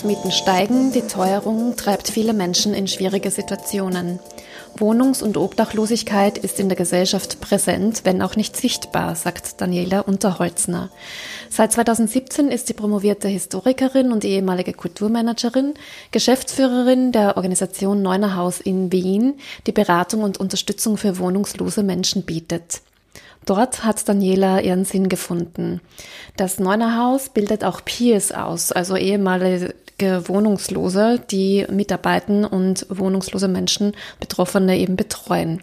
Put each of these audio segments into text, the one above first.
Wohnungsmieten steigen, die Teuerung treibt viele Menschen in schwierige Situationen. Wohnungs- und Obdachlosigkeit ist in der Gesellschaft präsent, wenn auch nicht sichtbar, sagt Daniela Unterholzner. Seit 2017 ist sie promovierte Historikerin und ehemalige Kulturmanagerin, Geschäftsführerin der Organisation Neunerhaus in Wien, die Beratung und Unterstützung für wohnungslose Menschen bietet. Dort hat Daniela ihren Sinn gefunden. Das Neunerhaus bildet auch Peers aus, also ehemalige Wohnungslose, die mitarbeiten und wohnungslose Menschen, Betroffene eben betreuen.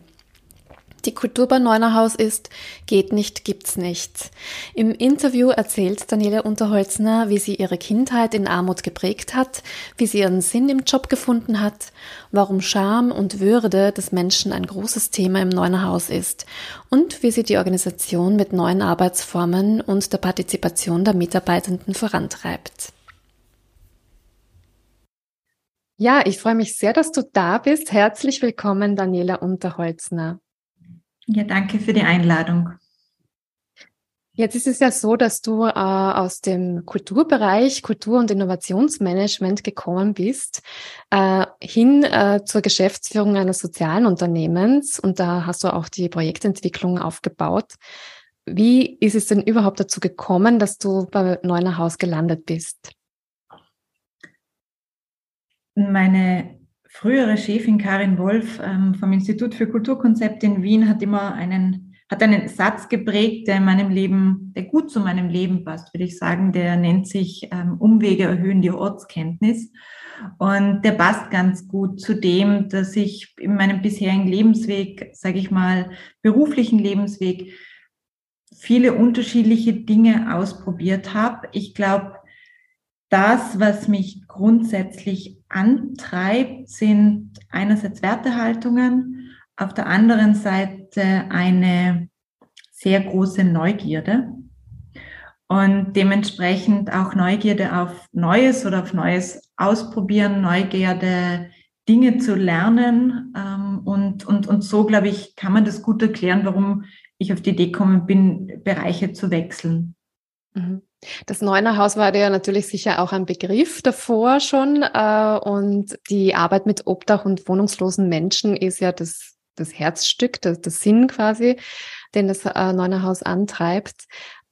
Die Kultur bei Neunerhaus ist, geht nicht, gibt's nicht. Im Interview erzählt Daniela Unterholzner, wie sie ihre Kindheit in Armut geprägt hat, wie sie ihren Sinn im Job gefunden hat, warum Scham und Würde des Menschen ein großes Thema im Neunerhaus ist und wie sie die Organisation mit neuen Arbeitsformen und der Partizipation der Mitarbeitenden vorantreibt. Ja, ich freue mich sehr, dass du da bist. Herzlich willkommen, Daniela Unterholzner. Ja, danke für die Einladung. Jetzt ist es ja so, dass du äh, aus dem Kulturbereich, Kultur- und Innovationsmanagement gekommen bist, äh, hin äh, zur Geschäftsführung eines sozialen Unternehmens und da hast du auch die Projektentwicklung aufgebaut. Wie ist es denn überhaupt dazu gekommen, dass du bei Neuner Haus gelandet bist? Meine frühere Chefin Karin Wolf ähm, vom Institut für Kulturkonzepte in Wien hat immer einen, hat einen Satz geprägt, der in meinem Leben, der gut zu meinem Leben passt, würde ich sagen. Der nennt sich ähm, Umwege erhöhen die Ortskenntnis. Und der passt ganz gut zu dem, dass ich in meinem bisherigen Lebensweg, sage ich mal, beruflichen Lebensweg, viele unterschiedliche Dinge ausprobiert habe. Ich glaube, das, was mich grundsätzlich antreibt, sind einerseits Wertehaltungen, auf der anderen Seite eine sehr große Neugierde und dementsprechend auch Neugierde auf Neues oder auf Neues ausprobieren, Neugierde, Dinge zu lernen. Ähm, und, und, und so, glaube ich, kann man das gut erklären, warum ich auf die Idee gekommen bin, Bereiche zu wechseln. Mhm. Das Neuner Haus war ja natürlich sicher auch ein Begriff davor schon. Äh, und die Arbeit mit Obdach und wohnungslosen Menschen ist ja das, das Herzstück, das, das Sinn quasi, den das äh, Neuner Haus antreibt.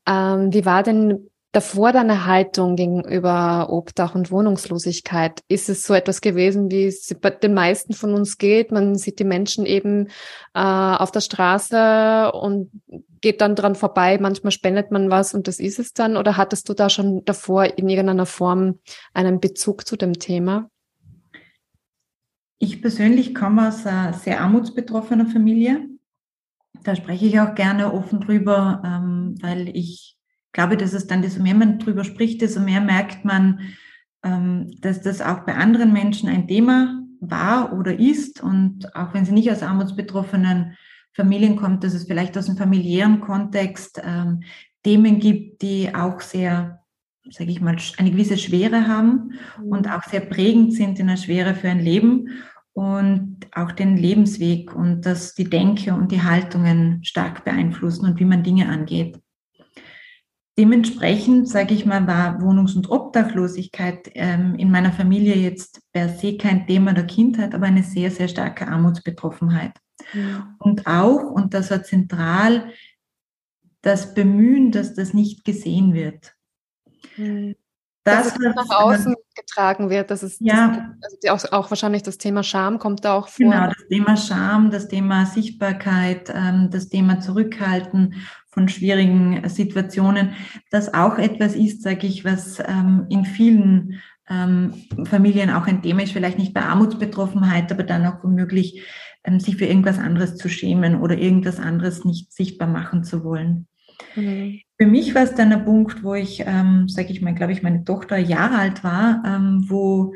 Ähm, wie war denn davor deine Haltung gegenüber Obdach und Wohnungslosigkeit? Ist es so etwas gewesen, wie es bei den meisten von uns geht? Man sieht die Menschen eben äh, auf der Straße und geht dann dran vorbei. Manchmal spendet man was und das ist es dann. Oder hattest du da schon davor in irgendeiner Form einen Bezug zu dem Thema? Ich persönlich komme aus einer sehr armutsbetroffener Familie. Da spreche ich auch gerne offen drüber, ähm, weil ich glaube, dass es dann, desto mehr man drüber spricht, desto mehr merkt man, ähm, dass das auch bei anderen Menschen ein Thema war oder ist. Und auch wenn sie nicht aus armutsbetroffenen Familien kommt, dass es vielleicht aus einem familiären Kontext ähm, Themen gibt, die auch sehr, sage ich mal, eine gewisse Schwere haben mhm. und auch sehr prägend sind in der Schwere für ein Leben und auch den Lebensweg und dass die Denke und die Haltungen stark beeinflussen und wie man Dinge angeht. Dementsprechend, sage ich mal, war Wohnungs- und Obdachlosigkeit ähm, in meiner Familie jetzt per se kein Thema der Kindheit, aber eine sehr, sehr starke Armutsbetroffenheit. Mhm. Und auch, und das war zentral, das Bemühen, dass das nicht gesehen wird. Mhm. Das, dass es nach außen getragen wird, dass es ja. Das, also auch, auch, wahrscheinlich das Thema Scham kommt da auch vor. Genau, das Thema Scham, das Thema Sichtbarkeit, ähm, das Thema Zurückhalten von schwierigen Situationen, das auch etwas ist, sage ich, was ähm, in vielen ähm, Familien auch ein Thema ist, vielleicht nicht bei Armutsbetroffenheit, aber dann auch womöglich ähm, sich für irgendwas anderes zu schämen oder irgendwas anderes nicht sichtbar machen zu wollen. Mhm. Für mich war es dann ein Punkt, wo ich, ähm, sage ich mal, glaube ich, meine Tochter Jahre alt war, ähm, wo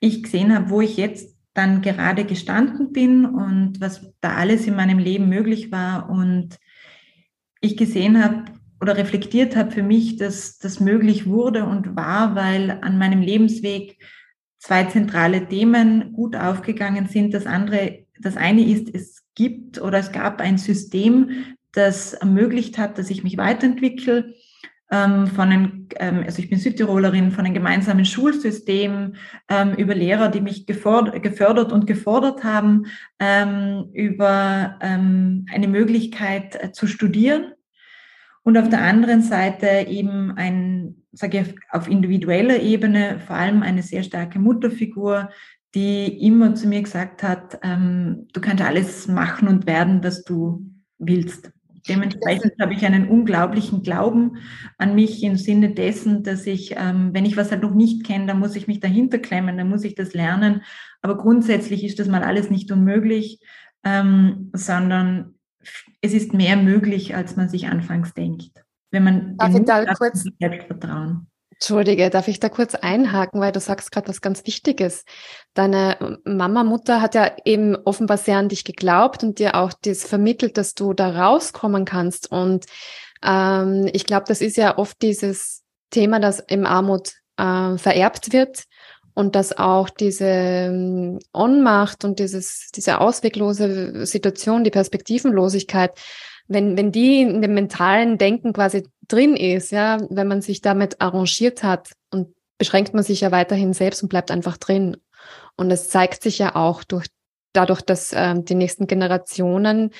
ich gesehen habe, wo ich jetzt dann gerade gestanden bin und was da alles in meinem Leben möglich war und ich gesehen habe oder reflektiert habe für mich, dass das möglich wurde und war, weil an meinem Lebensweg zwei zentrale Themen gut aufgegangen sind. Das andere, das eine ist, es gibt oder es gab ein System, das ermöglicht hat, dass ich mich weiterentwickle. Ähm, von den, ähm, also ich bin Südtirolerin, von einem gemeinsamen Schulsystem, ähm, über Lehrer, die mich gefördert und gefordert haben, über eine Möglichkeit äh, zu studieren. Und auf der anderen Seite eben ein, sage ich, auf individueller Ebene vor allem eine sehr starke Mutterfigur, die immer zu mir gesagt hat, ähm, du kannst alles machen und werden, was du willst. Dementsprechend habe ich einen unglaublichen Glauben an mich im Sinne dessen, dass ich, ähm, wenn ich was halt noch nicht kenne, dann muss ich mich dahinter klemmen, dann muss ich das lernen. Aber grundsätzlich ist das mal alles nicht unmöglich, ähm, sondern es ist mehr möglich, als man sich anfangs denkt. Wenn man Darf Mut hat, kurz Selbstvertrauen. Entschuldige, darf ich da kurz einhaken, weil du sagst gerade was ganz Wichtiges. Deine Mama, Mutter hat ja eben offenbar sehr an dich geglaubt und dir auch das vermittelt, dass du da rauskommen kannst. Und ähm, ich glaube, das ist ja oft dieses Thema, dass im Armut äh, vererbt wird und dass auch diese ähm, Ohnmacht und dieses, diese ausweglose Situation, die Perspektivenlosigkeit wenn, wenn die in dem mentalen Denken quasi drin ist, ja, wenn man sich damit arrangiert hat und beschränkt man sich ja weiterhin selbst und bleibt einfach drin. Und es zeigt sich ja auch durch, dadurch, dass äh, die nächsten Generationen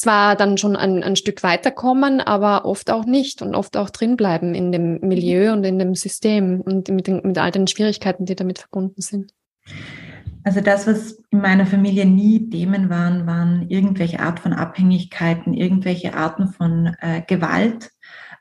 zwar dann schon ein, ein Stück weiterkommen, aber oft auch nicht und oft auch drin bleiben in dem Milieu und in dem System und mit, den, mit all den Schwierigkeiten, die damit verbunden sind. Also das, was in meiner Familie nie Themen waren, waren irgendwelche Art von Abhängigkeiten, irgendwelche Arten von äh, Gewalt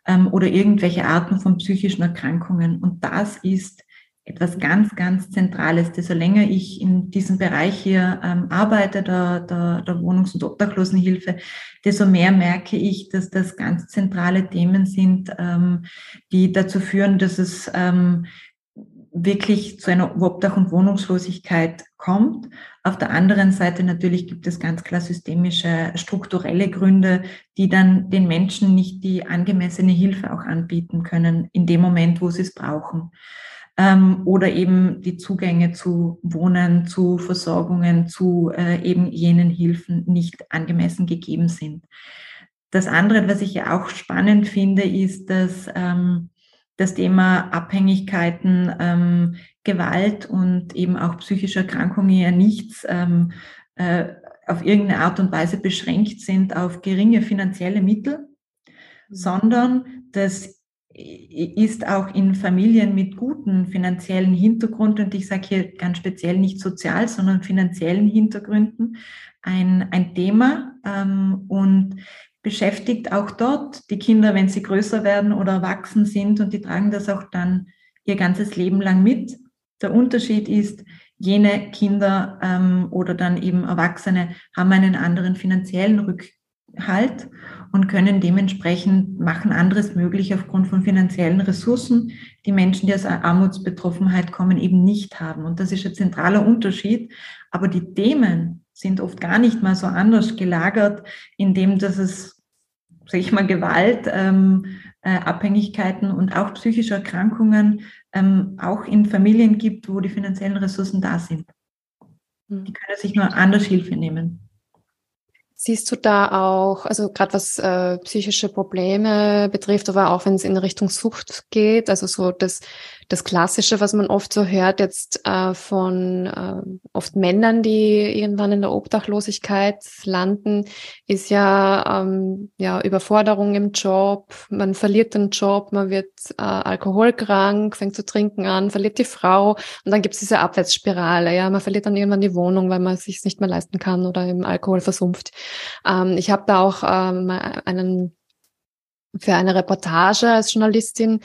ähm, oder irgendwelche Arten von psychischen Erkrankungen. Und das ist etwas ganz, ganz Zentrales. Desto länger ich in diesem Bereich hier ähm, arbeite, der, der, der Wohnungs- und Obdachlosenhilfe, desto mehr merke ich, dass das ganz zentrale Themen sind, ähm, die dazu führen, dass es ähm, wirklich zu einer Obdach- und Wohnungslosigkeit kommt. Auf der anderen Seite natürlich gibt es ganz klar systemische, strukturelle Gründe, die dann den Menschen nicht die angemessene Hilfe auch anbieten können in dem Moment, wo sie es brauchen. Ähm, oder eben die Zugänge zu Wohnen, zu Versorgungen, zu äh, eben jenen Hilfen nicht angemessen gegeben sind. Das andere, was ich ja auch spannend finde, ist, dass ähm, das Thema Abhängigkeiten, ähm, Gewalt und eben auch psychische Erkrankungen ja nichts ähm, äh, auf irgendeine Art und Weise beschränkt sind auf geringe finanzielle Mittel, sondern das ist auch in Familien mit guten finanziellen Hintergrund und ich sage hier ganz speziell nicht sozial, sondern finanziellen Hintergründen ein, ein Thema. Ähm, und beschäftigt auch dort die Kinder, wenn sie größer werden oder erwachsen sind und die tragen das auch dann ihr ganzes Leben lang mit. Der Unterschied ist, jene Kinder ähm, oder dann eben Erwachsene haben einen anderen finanziellen Rückhalt und können dementsprechend machen anderes möglich aufgrund von finanziellen Ressourcen, die Menschen, die aus Armutsbetroffenheit kommen, eben nicht haben. Und das ist ein zentraler Unterschied. Aber die Themen, sind oft gar nicht mal so anders gelagert, indem dass es, sag ich mal, Gewalt, ähm, äh, Abhängigkeiten und auch psychische Erkrankungen ähm, auch in Familien gibt, wo die finanziellen Ressourcen da sind. Hm. Die können sich nur anders Hilfe nehmen. Siehst du da auch, also gerade was äh, psychische Probleme betrifft, aber auch wenn es in Richtung Sucht geht, also so das das Klassische, was man oft so hört, jetzt äh, von äh, oft Männern, die irgendwann in der Obdachlosigkeit landen, ist ja, ähm, ja Überforderung im Job, man verliert den Job, man wird äh, alkoholkrank, fängt zu trinken an, verliert die Frau. Und dann gibt es diese Abwärtsspirale, ja, man verliert dann irgendwann die Wohnung, weil man es sich nicht mehr leisten kann oder im Alkohol versumpft. Ähm, ich habe da auch ähm, einen für eine Reportage als Journalistin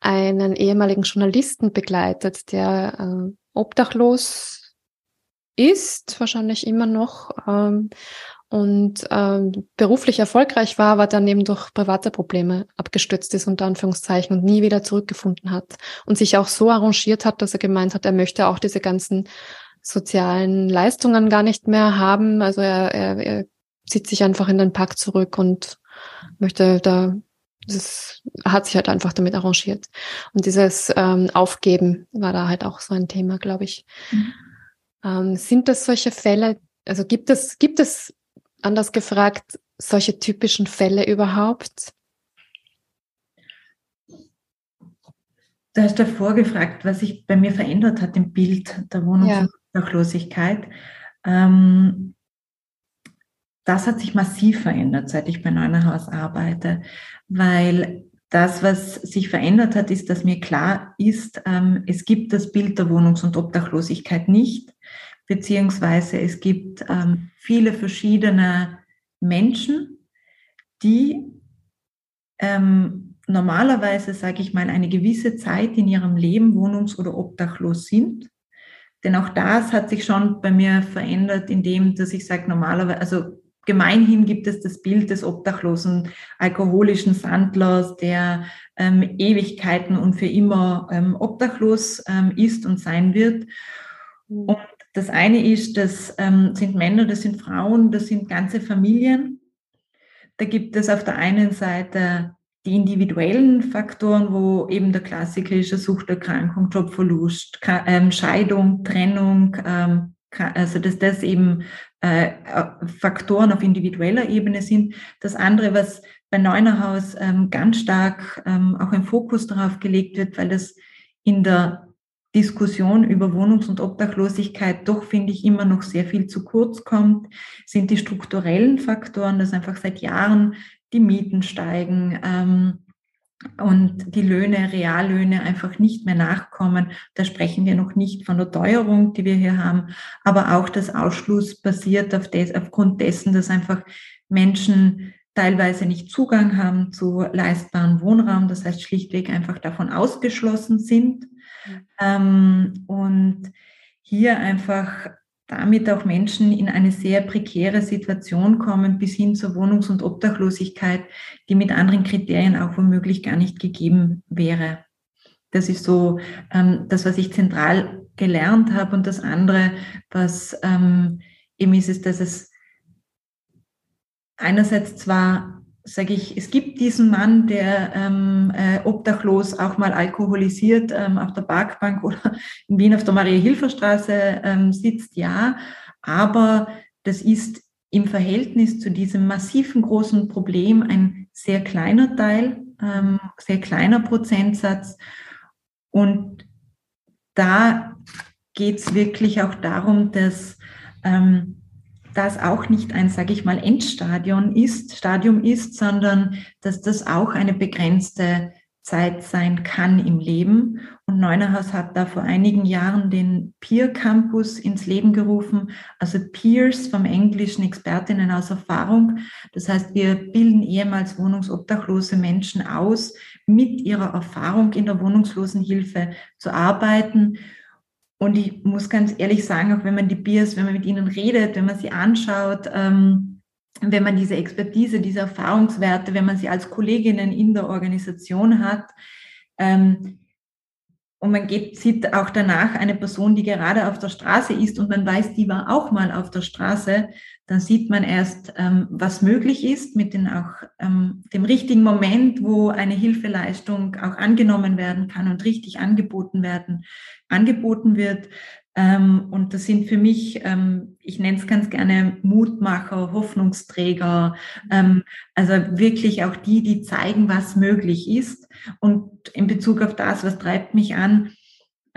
einen ehemaligen Journalisten begleitet, der äh, obdachlos ist, wahrscheinlich immer noch, ähm, und ähm, beruflich erfolgreich war, aber dann eben durch private Probleme abgestürzt ist, unter Anführungszeichen, und nie wieder zurückgefunden hat. Und sich auch so arrangiert hat, dass er gemeint hat, er möchte auch diese ganzen sozialen Leistungen gar nicht mehr haben. Also er, er, er zieht sich einfach in den Park zurück und möchte da das hat sich halt einfach damit arrangiert. Und dieses ähm, Aufgeben war da halt auch so ein Thema, glaube ich. Mhm. Ähm, sind das solche Fälle, also gibt es, gibt es, anders gefragt, solche typischen Fälle überhaupt? Du hast davor gefragt, was sich bei mir verändert hat im Bild der Wohnungslosigkeit. Ja. Ähm, das hat sich massiv verändert, seit ich bei Neunerhaus arbeite, weil das, was sich verändert hat, ist, dass mir klar ist, ähm, es gibt das Bild der Wohnungs- und Obdachlosigkeit nicht, beziehungsweise es gibt ähm, viele verschiedene Menschen, die ähm, normalerweise, sage ich mal, eine gewisse Zeit in ihrem Leben wohnungs- oder obdachlos sind. Denn auch das hat sich schon bei mir verändert, indem, dass ich sage, normalerweise, also Gemeinhin gibt es das Bild des obdachlosen alkoholischen Sandlers, der ähm, Ewigkeiten und für immer ähm, obdachlos ähm, ist und sein wird. Mhm. Und das eine ist, das ähm, sind Männer, das sind Frauen, das sind ganze Familien. Da gibt es auf der einen Seite die individuellen Faktoren, wo eben der Klassiker ist, Suchterkrankung, Jobverlust, ähm, Scheidung, Trennung, ähm, also dass das eben äh, Faktoren auf individueller Ebene sind. Das andere, was bei Neunerhaus ähm, ganz stark ähm, auch ein Fokus darauf gelegt wird, weil das in der Diskussion über Wohnungs- und Obdachlosigkeit doch, finde ich, immer noch sehr viel zu kurz kommt, sind die strukturellen Faktoren, dass einfach seit Jahren die Mieten steigen, ähm, und die Löhne, Reallöhne einfach nicht mehr nachkommen. Da sprechen wir noch nicht von der Teuerung, die wir hier haben, aber auch das Ausschluss basiert auf des, aufgrund dessen, dass einfach Menschen teilweise nicht Zugang haben zu leistbaren Wohnraum, das heißt schlichtweg einfach davon ausgeschlossen sind. Mhm. Ähm, und hier einfach damit auch Menschen in eine sehr prekäre Situation kommen, bis hin zur Wohnungs- und Obdachlosigkeit, die mit anderen Kriterien auch womöglich gar nicht gegeben wäre. Das ist so ähm, das, was ich zentral gelernt habe. Und das andere, was ähm, eben ist, ist, dass es einerseits zwar sage ich, es gibt diesen Mann, der ähm, äh, obdachlos auch mal alkoholisiert ähm, auf der Parkbank oder in Wien auf der Maria-Hilfer-Straße ähm, sitzt, ja, aber das ist im Verhältnis zu diesem massiven großen Problem ein sehr kleiner Teil, ähm, sehr kleiner Prozentsatz. Und da geht es wirklich auch darum, dass ähm, das auch nicht ein, sage ich mal, Endstadion ist, Stadium ist, sondern dass das auch eine begrenzte Zeit sein kann im Leben. Und Neunerhaus hat da vor einigen Jahren den Peer Campus ins Leben gerufen, also Peers vom Englischen Expertinnen aus Erfahrung. Das heißt, wir bilden ehemals wohnungsobdachlose Menschen aus, mit ihrer Erfahrung in der Wohnungslosenhilfe zu arbeiten und ich muss ganz ehrlich sagen, auch wenn man die Biers, wenn man mit ihnen redet, wenn man sie anschaut, ähm, wenn man diese Expertise, diese Erfahrungswerte, wenn man sie als Kolleginnen in der Organisation hat, ähm, und man geht, sieht auch danach eine Person, die gerade auf der Straße ist und man weiß, die war auch mal auf der Straße, dann sieht man erst, ähm, was möglich ist mit den auch ähm, dem richtigen Moment, wo eine Hilfeleistung auch angenommen werden kann und richtig angeboten werden, angeboten wird. Ähm, und das sind für mich, ähm, ich nenne es ganz gerne Mutmacher, Hoffnungsträger, ähm, also wirklich auch die, die zeigen, was möglich ist. Und in Bezug auf das, was treibt mich an,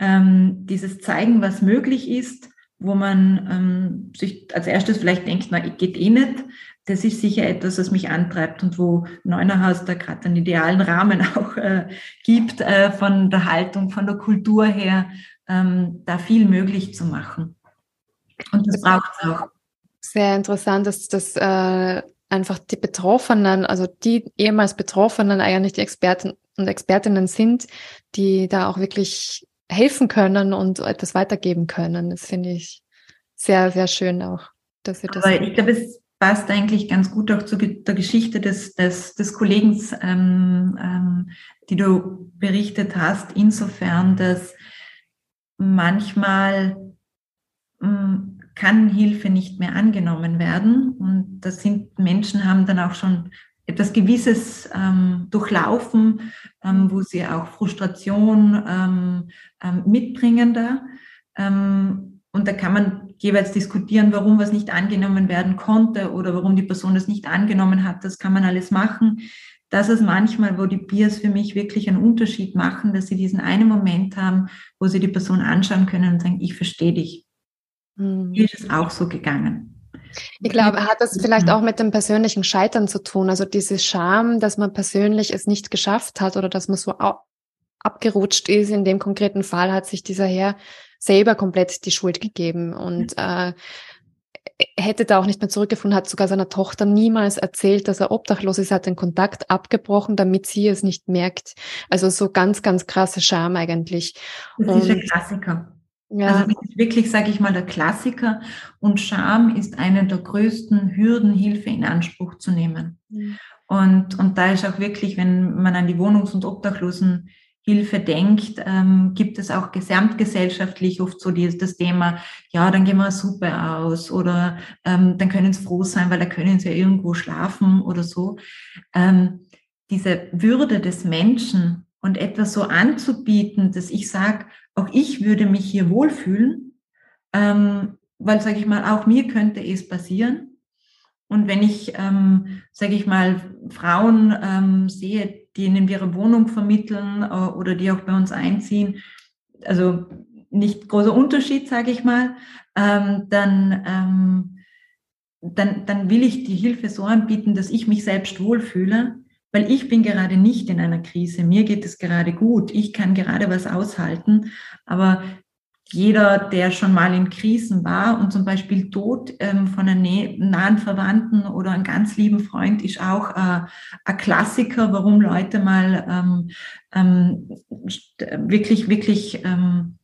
dieses Zeigen, was möglich ist, wo man sich als erstes vielleicht denkt, na, geht eh nicht. Das ist sicher etwas, was mich antreibt und wo Neunerhaus da gerade einen idealen Rahmen auch äh, gibt, äh, von der Haltung, von der Kultur her, ähm, da viel möglich zu machen. Und das, das braucht es auch. Sehr interessant, dass das äh, einfach die Betroffenen, also die ehemals Betroffenen eigentlich die Experten und Expertinnen sind, die da auch wirklich helfen können und etwas weitergeben können. Das finde ich sehr, sehr schön auch, dass Sie das. Aber ich glaube, es passt eigentlich ganz gut auch zu der Geschichte des, des, des Kollegen, ähm, ähm, die du berichtet hast, insofern, dass manchmal hm, kann Hilfe nicht mehr angenommen werden. Und das sind Menschen haben dann auch schon etwas Gewisses ähm, durchlaufen, ähm, wo sie auch Frustration ähm, ähm, mitbringen da. Ähm, und da kann man jeweils diskutieren, warum was nicht angenommen werden konnte oder warum die Person das nicht angenommen hat. Das kann man alles machen. Das ist manchmal, wo die Peers für mich wirklich einen Unterschied machen, dass sie diesen einen Moment haben, wo sie die Person anschauen können und sagen, ich verstehe dich. Mhm. Mir ist es auch so gegangen. Ich glaube, hat das vielleicht auch mit dem persönlichen Scheitern zu tun? Also diese Scham, dass man persönlich es nicht geschafft hat oder dass man so abgerutscht ist. In dem konkreten Fall hat sich dieser Herr selber komplett die Schuld gegeben und äh, hätte da auch nicht mehr zurückgefunden, hat sogar seiner Tochter niemals erzählt, dass er obdachlos ist, hat den Kontakt abgebrochen, damit sie es nicht merkt. Also so ganz, ganz krasse Scham eigentlich. Das und, ist ein Klassiker. Ja. Also das ist wirklich, sage ich mal, der Klassiker. Und Scham ist eine der größten Hürden, Hilfe in Anspruch zu nehmen. Mhm. Und, und da ist auch wirklich, wenn man an die Wohnungs- und Obdachlosenhilfe denkt, ähm, gibt es auch gesamtgesellschaftlich oft so die, das Thema, ja, dann gehen wir super aus oder ähm, dann können sie froh sein, weil da können sie ja irgendwo schlafen oder so. Ähm, diese Würde des Menschen und etwas so anzubieten, dass ich sage, auch ich würde mich hier wohlfühlen, ähm, weil, sage ich mal, auch mir könnte es passieren. Und wenn ich, ähm, sage ich mal, Frauen ähm, sehe, die in ihre Wohnung vermitteln äh, oder die auch bei uns einziehen, also nicht großer Unterschied, sage ich mal, ähm, dann, ähm, dann, dann will ich die Hilfe so anbieten, dass ich mich selbst wohlfühle weil ich bin gerade nicht in einer Krise, mir geht es gerade gut, ich kann gerade was aushalten, aber jeder, der schon mal in Krisen war und zum Beispiel Tod ähm, von einem nahen Verwandten oder einem ganz lieben Freund ist auch äh, ein Klassiker, warum Leute mal ähm, ähm, wirklich, wirklich ähm,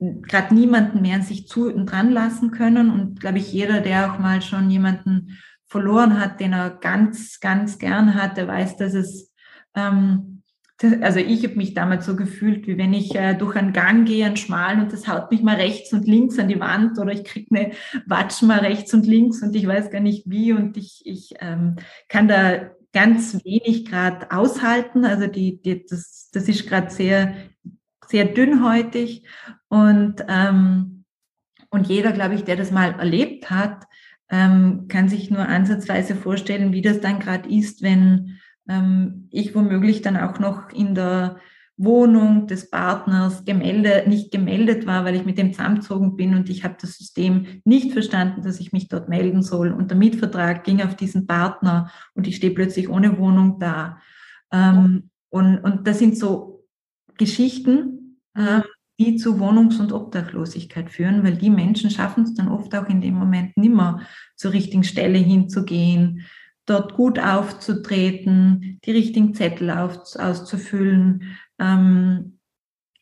gerade niemanden mehr an sich zu und dran lassen können. Und glaube ich, jeder, der auch mal schon jemanden verloren hat, den er ganz, ganz gern hat, der weiß, dass es, ähm, das, also ich habe mich damals so gefühlt, wie wenn ich äh, durch einen Gang gehe, einen schmalen und das haut mich mal rechts und links an die Wand oder ich kriege eine Watsch mal rechts und links und ich weiß gar nicht wie und ich, ich ähm, kann da ganz wenig gerade aushalten. Also die, die, das, das ist gerade sehr, sehr dünnhäutig und, ähm, und jeder, glaube ich, der das mal erlebt hat, ähm, kann sich nur ansatzweise vorstellen, wie das dann gerade ist, wenn ähm, ich womöglich dann auch noch in der Wohnung des Partners gemeldet, nicht gemeldet war, weil ich mit dem zusammengezogen bin und ich habe das System nicht verstanden, dass ich mich dort melden soll. Und der Mietvertrag ging auf diesen Partner und ich stehe plötzlich ohne Wohnung da. Ähm, und, und das sind so Geschichten, ähm, die zu Wohnungs- und Obdachlosigkeit führen, weil die Menschen schaffen es dann oft auch in dem Moment nimmer zur richtigen Stelle hinzugehen, dort gut aufzutreten, die richtigen Zettel auf, auszufüllen, ähm,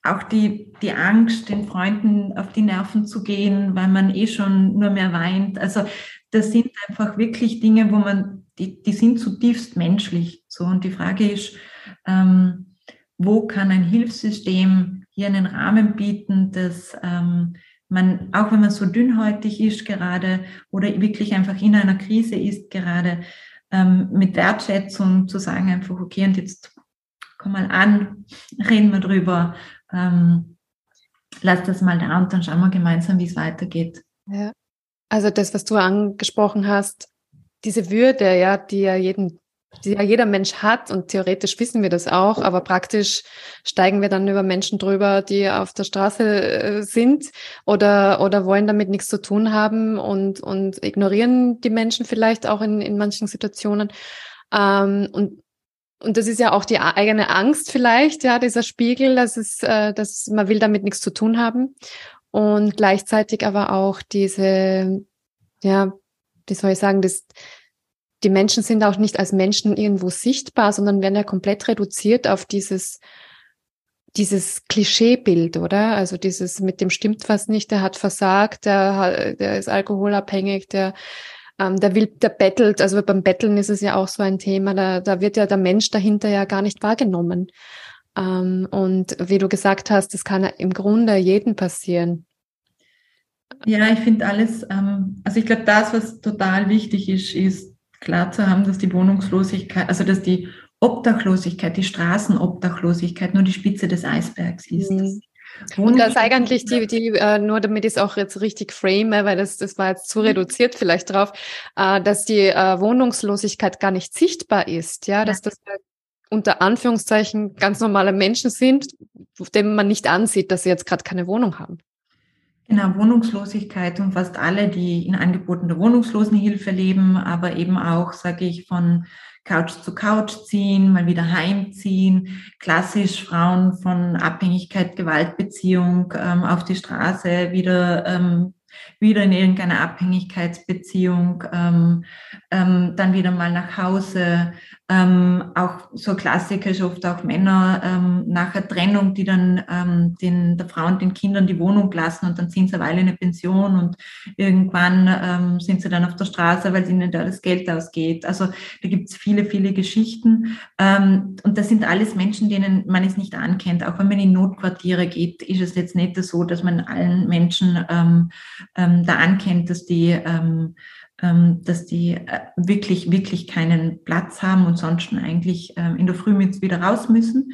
auch die, die Angst, den Freunden auf die Nerven zu gehen, weil man eh schon nur mehr weint. Also das sind einfach wirklich Dinge, wo man, die, die sind zutiefst menschlich. So und die Frage ist, ähm, wo kann ein Hilfssystem hier einen Rahmen bieten, dass ähm, man, auch wenn man so dünnhäutig ist gerade oder wirklich einfach in einer Krise ist gerade, ähm, mit Wertschätzung zu sagen einfach, okay, und jetzt komm mal an, reden wir drüber, ähm, lass das mal da und dann schauen wir gemeinsam, wie es weitergeht. Ja. Also das, was du angesprochen hast, diese Würde, ja, die ja jeden die ja jeder Mensch hat und theoretisch wissen wir das auch, aber praktisch steigen wir dann über Menschen drüber, die auf der Straße äh, sind oder, oder wollen damit nichts zu tun haben und, und ignorieren die Menschen vielleicht auch in, in manchen Situationen. Ähm, und, und das ist ja auch die eigene Angst vielleicht, ja, dieser Spiegel, dass es, äh, dass man will damit nichts zu tun haben. Und gleichzeitig aber auch diese, ja, wie soll ich sagen, das, die Menschen sind auch nicht als Menschen irgendwo sichtbar, sondern werden ja komplett reduziert auf dieses, dieses Klischeebild, oder? Also dieses mit dem stimmt was nicht, der hat versagt, der, der ist alkoholabhängig, der, ähm, der will, der bettelt. Also beim Betteln ist es ja auch so ein Thema, da, da wird ja der Mensch dahinter ja gar nicht wahrgenommen. Ähm, und wie du gesagt hast, das kann im Grunde jedem passieren. Ja, ich finde alles, ähm, also ich glaube, das, was total wichtig ist, ist klar zu haben, dass die Wohnungslosigkeit, also dass die Obdachlosigkeit, die Straßenobdachlosigkeit nur die Spitze des Eisbergs ist. Mhm. Und das eigentlich die, die äh, nur damit ich es auch jetzt richtig frame, weil das, das war jetzt zu mhm. reduziert vielleicht drauf, äh, dass die äh, Wohnungslosigkeit gar nicht sichtbar ist, ja, ja. dass das unter Anführungszeichen ganz normale Menschen sind, denen man nicht ansieht, dass sie jetzt gerade keine Wohnung haben. Genau, Wohnungslosigkeit und fast alle, die in Angeboten der Wohnungslosenhilfe leben, aber eben auch, sage ich, von Couch zu Couch ziehen, mal wieder heimziehen, klassisch Frauen von Abhängigkeit, Gewaltbeziehung ähm, auf die Straße wieder ähm, wieder in irgendeiner Abhängigkeitsbeziehung, ähm, ähm, dann wieder mal nach Hause. Ähm, auch so klassisch oft auch Männer ähm, nach der Trennung, die dann ähm, den, der Frau und den Kindern die Wohnung lassen und dann sind sie eine Weile in eine Pension und irgendwann ähm, sind sie dann auf der Straße, weil ihnen da das Geld ausgeht. Also da gibt es viele, viele Geschichten. Ähm, und das sind alles Menschen, denen man es nicht ankennt. Auch wenn man in Notquartiere geht, ist es jetzt nicht so, dass man allen Menschen ähm, da ankennt, dass die, dass die äh, wirklich, wirklich keinen Platz haben und sonst eigentlich ähm, in der Früh mit wieder raus müssen.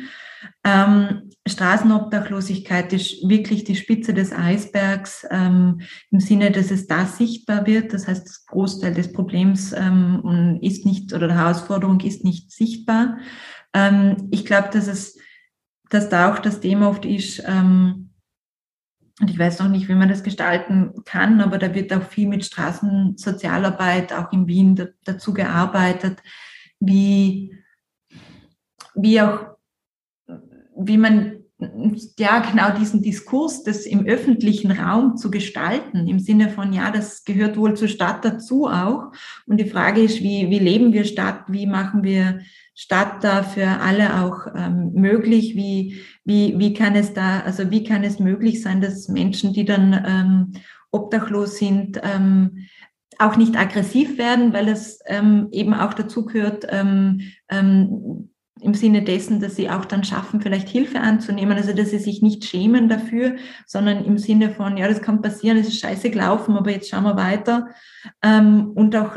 Ähm, Straßenobdachlosigkeit ist wirklich die Spitze des Eisbergs ähm, im Sinne, dass es da sichtbar wird. Das heißt, das Großteil des Problems ähm, ist nicht oder der Herausforderung ist nicht sichtbar. Ähm, ich glaube, dass es, dass da auch das Thema oft ist, ähm, und ich weiß noch nicht, wie man das gestalten kann, aber da wird auch viel mit Straßensozialarbeit, auch in Wien dazu gearbeitet, wie, wie auch, wie man ja genau diesen Diskurs das im öffentlichen Raum zu gestalten, im Sinne von, ja, das gehört wohl zur Stadt dazu auch. Und die Frage ist, wie, wie leben wir Stadt, wie machen wir Stadt da für alle auch ähm, möglich? Wie, wie, wie kann es da, also wie kann es möglich sein, dass Menschen, die dann ähm, obdachlos sind, ähm, auch nicht aggressiv werden, weil es ähm, eben auch dazu gehört, ähm, ähm, im Sinne dessen, dass sie auch dann schaffen, vielleicht Hilfe anzunehmen, also dass sie sich nicht schämen dafür, sondern im Sinne von, ja, das kann passieren, es ist scheiße gelaufen, aber jetzt schauen wir weiter. Ähm, und auch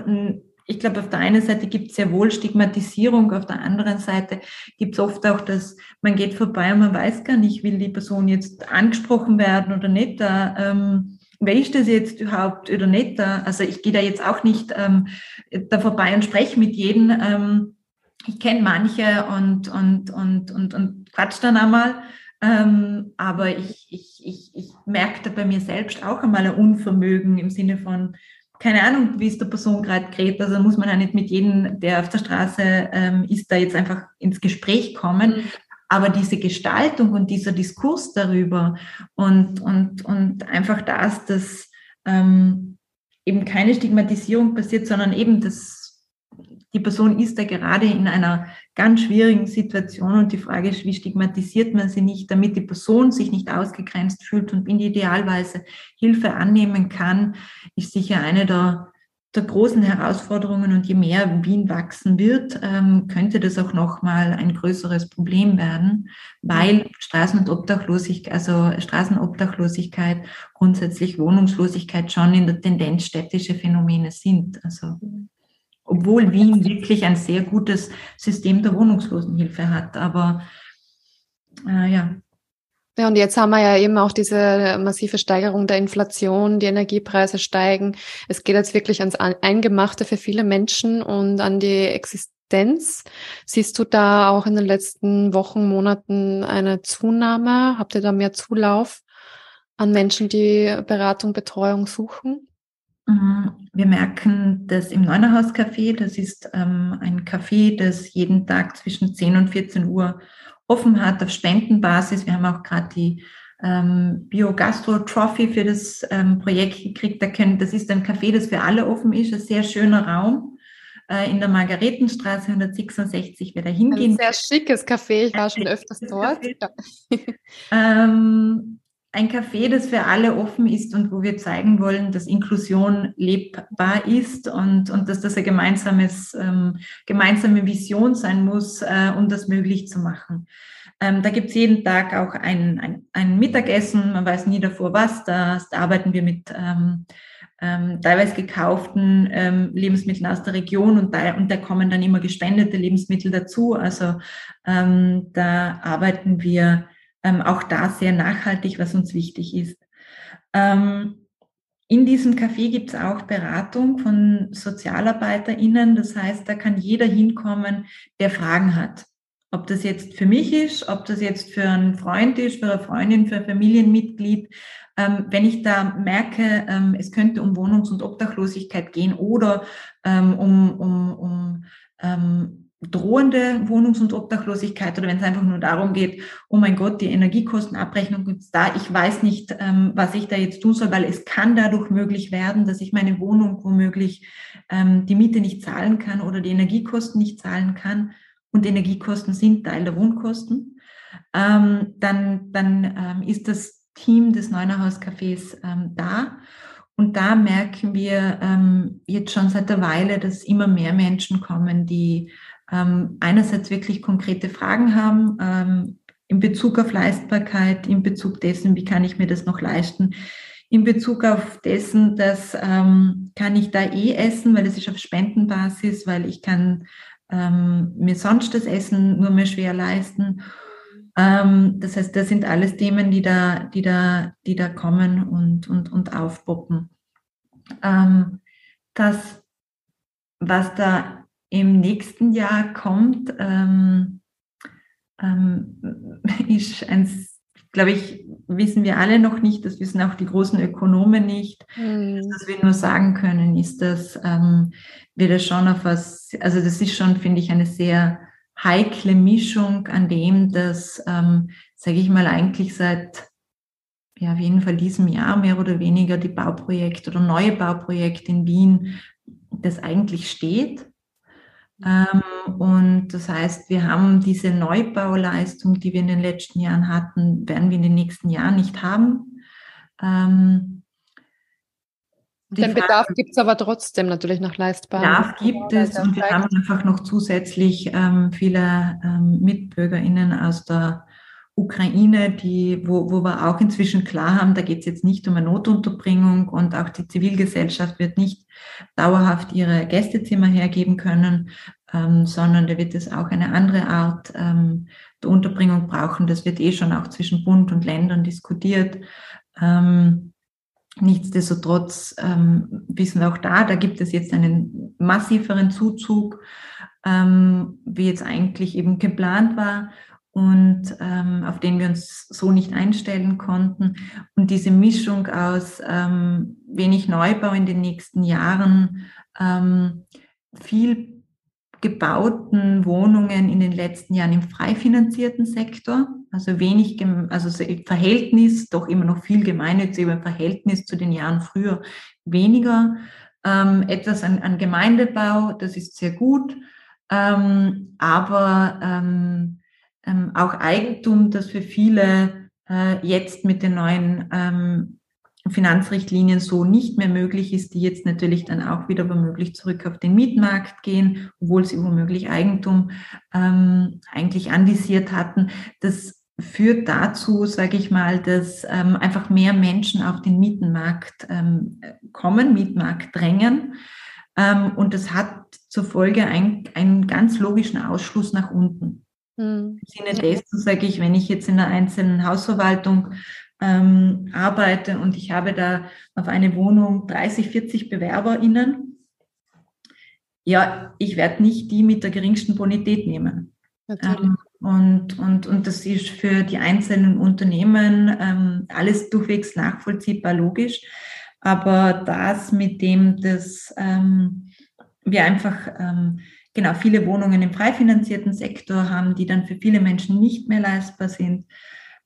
ich glaube, auf der einen Seite gibt es sehr wohl Stigmatisierung, auf der anderen Seite gibt es oft auch, dass man geht vorbei und man weiß gar nicht, will die Person jetzt angesprochen werden oder nicht. Da, ähm, wer ist das jetzt überhaupt oder nicht? Da, also ich gehe da jetzt auch nicht ähm, da vorbei und spreche mit jedem. Ähm, ich kenne manche und, und, und, und, und quatsch dann einmal. Ähm, aber ich, ich, ich, ich merkte bei mir selbst auch einmal ein Unvermögen im Sinne von, keine Ahnung, wie es der Person gerade gerät. Also muss man ja nicht mit jedem, der auf der Straße ähm, ist, da jetzt einfach ins Gespräch kommen. Mhm. Aber diese Gestaltung und dieser Diskurs darüber und, und, und einfach das, dass ähm, eben keine Stigmatisierung passiert, sondern eben das die Person ist da gerade in einer ganz schwierigen Situation und die Frage ist, wie stigmatisiert man sie nicht, damit die Person sich nicht ausgegrenzt fühlt und in idealweise Hilfe annehmen kann, ist sicher eine der, der großen Herausforderungen und je mehr Wien wachsen wird, ähm, könnte das auch nochmal ein größeres Problem werden, weil Straßen- und Obdachlosigkeit, also Straßenobdachlosigkeit, grundsätzlich Wohnungslosigkeit schon in der Tendenz städtische Phänomene sind. Also obwohl Wien wirklich ein sehr gutes System der Wohnungslosenhilfe hat. Aber äh, ja. Ja, und jetzt haben wir ja eben auch diese massive Steigerung der Inflation, die Energiepreise steigen. Es geht jetzt wirklich ans Eingemachte für viele Menschen und an die Existenz. Siehst du da auch in den letzten Wochen, Monaten eine Zunahme? Habt ihr da mehr Zulauf an Menschen, die Beratung, Betreuung suchen? Mhm. Wir merken das im Neunerhaus Café. Das ist ähm, ein Café, das jeden Tag zwischen 10 und 14 Uhr offen hat auf Spendenbasis. Wir haben auch gerade die ähm, Bio-Gastro Trophy für das ähm, Projekt gekriegt. Das ist ein Café, das für alle offen ist. Ein sehr schöner Raum äh, in der Margaretenstraße 166. Wer da hingehen. Ein sehr schickes Café. Ich war schon öfters dort. ähm, ein Café, das für alle offen ist und wo wir zeigen wollen, dass Inklusion lebbar ist und, und dass das eine gemeinsames, ähm, gemeinsame Vision sein muss, äh, um das möglich zu machen. Ähm, da gibt es jeden Tag auch ein, ein, ein Mittagessen, man weiß nie davor was, da, da arbeiten wir mit ähm, ähm, teilweise gekauften ähm, Lebensmitteln aus der Region und da, und da kommen dann immer gespendete Lebensmittel dazu. Also ähm, da arbeiten wir ähm, auch da sehr nachhaltig, was uns wichtig ist. Ähm, in diesem Café gibt es auch Beratung von SozialarbeiterInnen. Das heißt, da kann jeder hinkommen, der Fragen hat. Ob das jetzt für mich ist, ob das jetzt für einen Freund ist, für eine Freundin, für ein Familienmitglied. Ähm, wenn ich da merke, ähm, es könnte um Wohnungs- und Obdachlosigkeit gehen oder ähm, um, um, um ähm, drohende Wohnungs- und Obdachlosigkeit oder wenn es einfach nur darum geht, oh mein Gott, die Energiekostenabrechnung ist da, ich weiß nicht, ähm, was ich da jetzt tun soll, weil es kann dadurch möglich werden, dass ich meine Wohnung womöglich ähm, die Miete nicht zahlen kann oder die Energiekosten nicht zahlen kann. Und Energiekosten sind Teil der Wohnkosten, ähm, dann, dann ähm, ist das Team des Neunerhaus Cafés ähm, da. Und da merken wir ähm, jetzt schon seit der Weile, dass immer mehr Menschen kommen, die ähm, einerseits wirklich konkrete Fragen haben ähm, in Bezug auf Leistbarkeit, in Bezug dessen, wie kann ich mir das noch leisten, in Bezug auf dessen, dass ähm, kann ich da eh essen, weil es ist auf Spendenbasis, weil ich kann ähm, mir sonst das Essen nur mehr schwer leisten. Ähm, das heißt, das sind alles Themen, die da, die da, die da kommen und, und, und aufpoppen. Ähm, das, was da im nächsten Jahr kommt, ähm, ähm, ist ein, glaube ich, wissen wir alle noch nicht, das wissen auch die großen Ökonomen nicht. Mhm. Was wir nur sagen können, ist, dass ähm, wir das schon auf was, also das ist schon, finde ich, eine sehr heikle Mischung an dem, dass, ähm, sage ich mal, eigentlich seit ja, auf jeden Fall diesem Jahr mehr oder weniger die Bauprojekte oder neue Bauprojekte in Wien, das eigentlich steht. Ähm, und das heißt, wir haben diese Neubauleistung, die wir in den letzten Jahren hatten, werden wir in den nächsten Jahren nicht haben. Ähm, den Bedarf gibt es aber trotzdem natürlich nach leistbar. Bedarf gibt es und wir haben einfach noch zusätzlich ähm, viele ähm, MitbürgerInnen aus der Ukraine, die, wo, wo wir auch inzwischen klar haben, da geht es jetzt nicht um eine Notunterbringung und auch die Zivilgesellschaft wird nicht dauerhaft ihre Gästezimmer hergeben können, ähm, sondern da wird es auch eine andere Art ähm, der Unterbringung brauchen. Das wird eh schon auch zwischen Bund und Ländern diskutiert. Ähm, nichtsdestotrotz ähm, wissen wir auch da, da gibt es jetzt einen massiveren Zuzug, ähm, wie jetzt eigentlich eben geplant war und ähm, auf den wir uns so nicht einstellen konnten. Und diese Mischung aus ähm, wenig Neubau in den nächsten Jahren, ähm, viel gebauten Wohnungen in den letzten Jahren im frei finanzierten Sektor, also wenig, also Verhältnis, doch immer noch viel gemeinnützig, aber im Verhältnis zu den Jahren früher weniger. Ähm, etwas an, an, Gemeindebau, das ist sehr gut, ähm, aber ähm, auch Eigentum, das für viele äh, jetzt mit den neuen ähm, Finanzrichtlinien so nicht mehr möglich ist, die jetzt natürlich dann auch wieder womöglich zurück auf den Mietmarkt gehen, obwohl sie womöglich Eigentum ähm, eigentlich anvisiert hatten. Das führt dazu, sage ich mal, dass ähm, einfach mehr Menschen auf den Mietenmarkt ähm, kommen, Mietmarkt drängen. Ähm, und das hat zur Folge einen ganz logischen Ausschluss nach unten. Mhm. Im Sinne dessen sage ich, wenn ich jetzt in einer einzelnen Hausverwaltung ähm, arbeite und ich habe da auf eine Wohnung 30, 40 BewerberInnen, ja, ich werde nicht die mit der geringsten Bonität nehmen. Ähm, und, und, und das ist für die einzelnen Unternehmen ähm, alles durchwegs nachvollziehbar logisch. Aber das, mit dem das ähm, wir einfach ähm, genau viele Wohnungen im frei finanzierten Sektor haben, die dann für viele Menschen nicht mehr leistbar sind.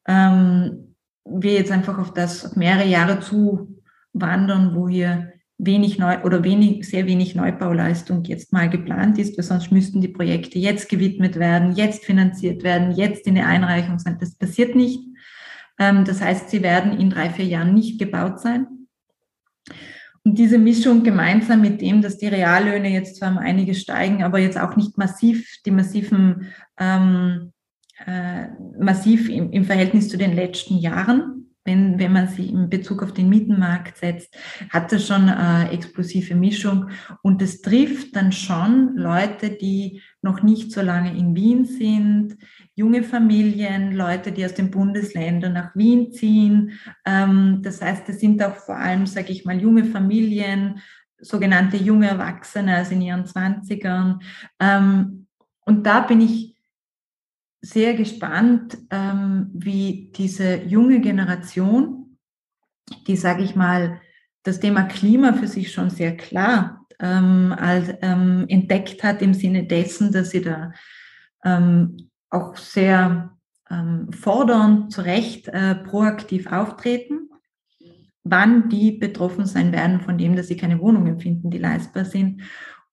Ähm, wir jetzt einfach auf das auf mehrere Jahre zu wandern, wo hier wenig neu oder wenig, sehr wenig Neubauleistung jetzt mal geplant ist, weil sonst müssten die Projekte jetzt gewidmet werden, jetzt finanziert werden, jetzt in der Einreichung sein. Das passiert nicht. Ähm, das heißt, sie werden in drei, vier Jahren nicht gebaut sein. Und diese Mischung gemeinsam mit dem, dass die Reallöhne jetzt zwar um einige steigen, aber jetzt auch nicht massiv, die massiven, ähm, äh, massiv im, im, Verhältnis zu den letzten Jahren. Wenn, wenn man sie in Bezug auf den Mietenmarkt setzt, hat das schon eine explosive Mischung. Und es trifft dann schon Leute, die noch nicht so lange in Wien sind, junge Familien, Leute, die aus den Bundesländern nach Wien ziehen. Ähm, das heißt, es sind auch vor allem, sage ich mal, junge Familien, sogenannte junge Erwachsene, also in ihren Zwanzigern. Ähm, und da bin ich sehr gespannt, ähm, wie diese junge Generation, die, sage ich mal, das Thema Klima für sich schon sehr klar ähm, als, ähm, entdeckt hat im Sinne dessen, dass sie da ähm, auch sehr ähm, fordernd, zu Recht äh, proaktiv auftreten, wann die betroffen sein werden von dem, dass sie keine Wohnungen finden, die leistbar sind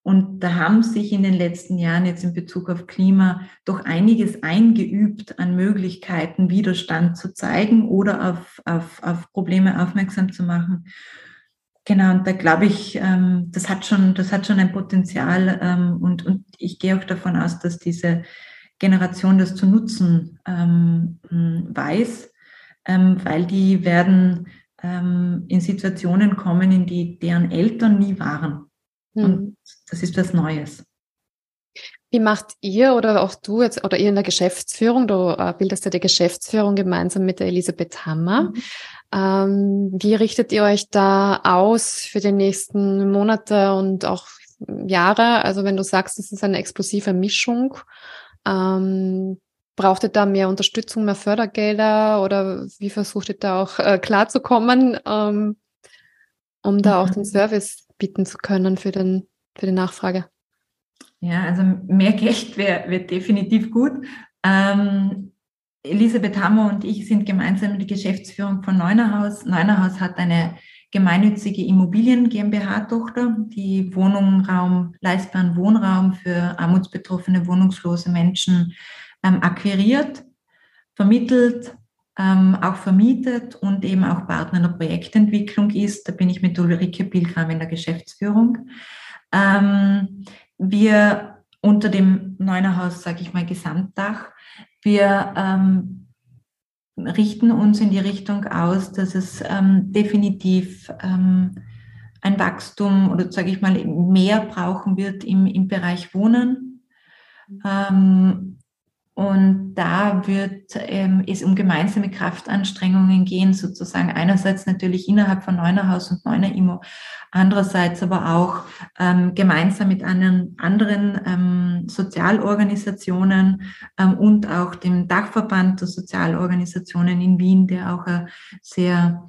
und da haben sich in den letzten Jahren jetzt in Bezug auf Klima doch einiges eingeübt an Möglichkeiten, Widerstand zu zeigen oder auf, auf, auf Probleme aufmerksam zu machen. Genau, und da glaube ich, ähm, das hat schon, das hat schon ein Potenzial ähm, und, und ich gehe auch davon aus, dass diese Generation das zu nutzen ähm, weiß, weil die werden in Situationen kommen, in die deren Eltern nie waren. Mhm. Und das ist was Neues. Wie macht ihr oder auch du jetzt oder ihr in der Geschäftsführung, du äh, bildest ja die Geschäftsführung gemeinsam mit der Elisabeth Hammer. Mhm. Ähm, wie richtet ihr euch da aus für die nächsten Monate und auch Jahre? Also wenn du sagst, es ist eine explosive Mischung, ähm, braucht ihr da mehr Unterstützung, mehr Fördergelder oder wie versucht ihr da auch äh, klarzukommen, ähm, um da auch den mhm. Service bieten zu können für, den, für die Nachfrage? Ja, also mehr Geld wäre wär definitiv gut. Ähm, Elisabeth Hammer und ich sind gemeinsam die Geschäftsführung von Neunerhaus. Neunerhaus hat eine gemeinnützige Immobilien GmbH-Tochter, die Wohnraum, leistbaren Wohnraum für armutsbetroffene, wohnungslose Menschen ähm, akquiriert, vermittelt, ähm, auch vermietet und eben auch Partner in der Projektentwicklung ist. Da bin ich mit Ulrike Pilgram in der Geschäftsführung. Ähm, wir unter dem Neunerhaus, sage ich mal, Gesamtdach, wir ähm, richten uns in die Richtung aus, dass es ähm, definitiv ähm, ein Wachstum oder sage ich mal mehr brauchen wird im, im Bereich Wohnen. Ähm, und da wird ähm, es um gemeinsame Kraftanstrengungen gehen, sozusagen einerseits natürlich innerhalb von Neunerhaus und Neuner Immo, andererseits aber auch ähm, gemeinsam mit anderen, anderen ähm, Sozialorganisationen ähm, und auch dem Dachverband der Sozialorganisationen in Wien, der auch eine sehr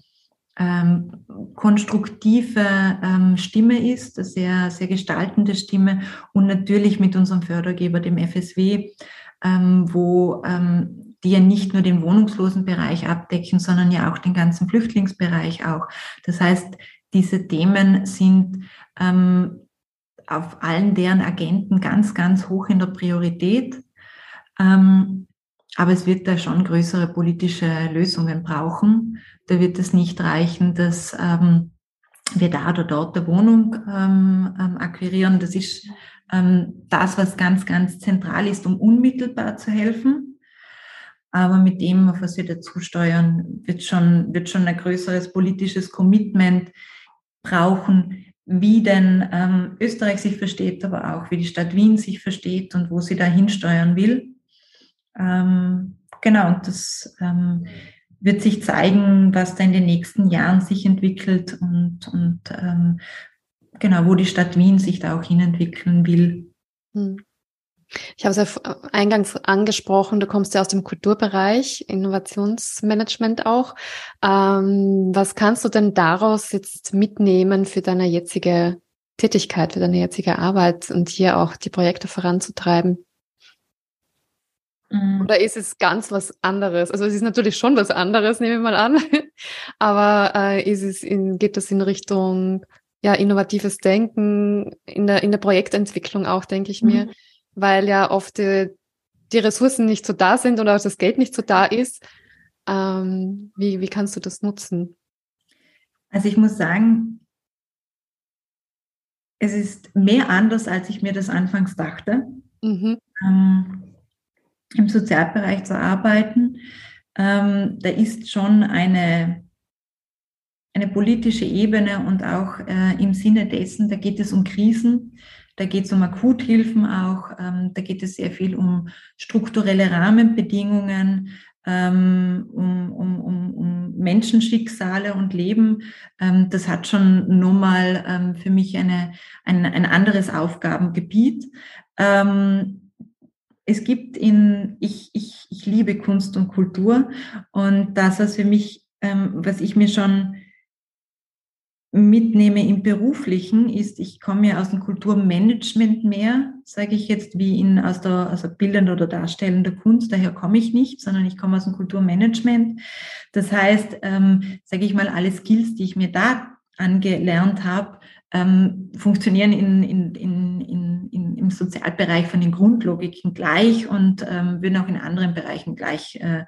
ähm, konstruktive ähm, Stimme ist, eine sehr, sehr gestaltende Stimme. Und natürlich mit unserem Fördergeber, dem FSW, ähm, wo ähm, die ja nicht nur den Wohnungslosenbereich abdecken, sondern ja auch den ganzen Flüchtlingsbereich auch. Das heißt, diese Themen sind ähm, auf allen deren Agenten ganz, ganz hoch in der Priorität. Ähm, aber es wird da schon größere politische Lösungen brauchen. Da wird es nicht reichen, dass ähm, wir da oder dort eine Wohnung ähm, ähm, akquirieren. Das ist ähm, das, was ganz, ganz zentral ist, um unmittelbar zu helfen. Aber mit dem, auf was wir dazu steuern, wird schon, wird schon ein größeres politisches Commitment brauchen, wie denn ähm, Österreich sich versteht, aber auch wie die Stadt Wien sich versteht und wo sie da hinsteuern will. Ähm, genau, und das ähm, wird sich zeigen, was da in den nächsten Jahren sich entwickelt und, und ähm, genau, wo die Stadt Wien sich da auch hinentwickeln will. Hm. Ich habe es ja eingangs angesprochen, du kommst ja aus dem Kulturbereich, Innovationsmanagement auch. Ähm, was kannst du denn daraus jetzt mitnehmen für deine jetzige Tätigkeit, für deine jetzige Arbeit und hier auch die Projekte voranzutreiben? Mhm. Oder ist es ganz was anderes? Also es ist natürlich schon was anderes, nehme ich mal an. Aber äh, ist es in, geht das in Richtung ja, innovatives Denken in der, in der Projektentwicklung auch, denke ich mir, mhm. weil ja oft die, die Ressourcen nicht so da sind oder das Geld nicht so da ist. Ähm, wie, wie kannst du das nutzen? Also ich muss sagen, es ist mehr anders, als ich mir das anfangs dachte, mhm. ähm, im Sozialbereich zu arbeiten. ähm, da ist schon eine, eine politische Ebene und auch äh, im Sinne dessen, da geht es um Krisen, da geht es um Akuthilfen auch, ähm, da geht es sehr viel um strukturelle Rahmenbedingungen, ähm, um, um, um, um Menschenschicksale und Leben. Ähm, das hat schon nochmal ähm, für mich eine, ein, ein anderes Aufgabengebiet. Ähm, es gibt in, ich, ich, ich liebe Kunst und Kultur und das, was für mich, ähm, was ich mir schon mitnehme im Beruflichen ist, ich komme ja aus dem Kulturmanagement mehr, sage ich jetzt, wie in aus der also bildender oder darstellender Kunst, daher komme ich nicht, sondern ich komme aus dem Kulturmanagement. Das heißt, ähm, sage ich mal, alle Skills, die ich mir da angelernt habe, ähm, funktionieren in, in, in, in, in, im Sozialbereich von den Grundlogiken gleich und ähm, würden auch in anderen Bereichen gleich äh,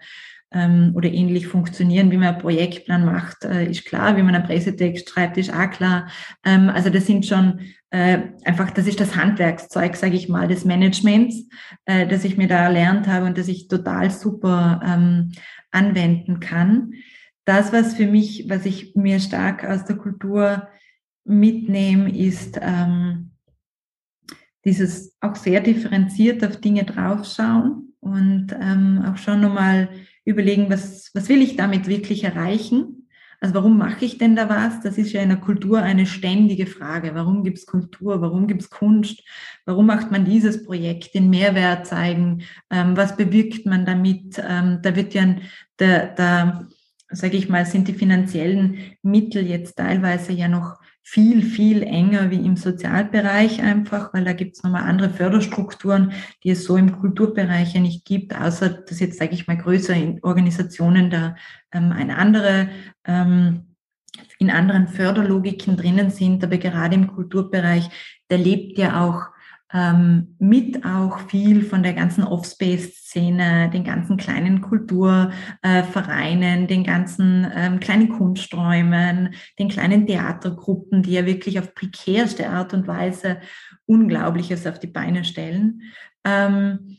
ähm, oder ähnlich funktionieren, wie man einen Projektplan macht, äh, ist klar, wie man einen Pressetext schreibt, ist auch klar. Ähm, also das sind schon äh, einfach, das ist das Handwerkszeug, sage ich mal, des Managements, äh, das ich mir da erlernt habe und das ich total super ähm, anwenden kann. Das, was für mich, was ich mir stark aus der Kultur mitnehme, ist ähm, dieses auch sehr differenziert auf Dinge draufschauen und ähm, auch schon nochmal überlegen, was, was will ich damit wirklich erreichen? Also warum mache ich denn da was? Das ist ja in der Kultur eine ständige Frage. Warum gibt es Kultur? Warum gibt es Kunst? Warum macht man dieses Projekt? Den Mehrwert zeigen? Ähm, was bewirkt man damit? Ähm, da wird ja, da, da sage ich mal, sind die finanziellen Mittel jetzt teilweise ja noch viel, viel enger wie im Sozialbereich einfach, weil da gibt es nochmal andere Förderstrukturen, die es so im Kulturbereich ja nicht gibt, außer dass jetzt, sage ich mal, größere Organisationen da ähm, eine andere ähm, in anderen Förderlogiken drinnen sind, aber gerade im Kulturbereich, der lebt ja auch ähm, mit auch viel von der ganzen Offspace-Szene, den ganzen kleinen Kulturvereinen, äh, den ganzen ähm, kleinen Kunsträumen, den kleinen Theatergruppen, die ja wirklich auf prekärste Art und Weise Unglaubliches auf die Beine stellen. Ähm,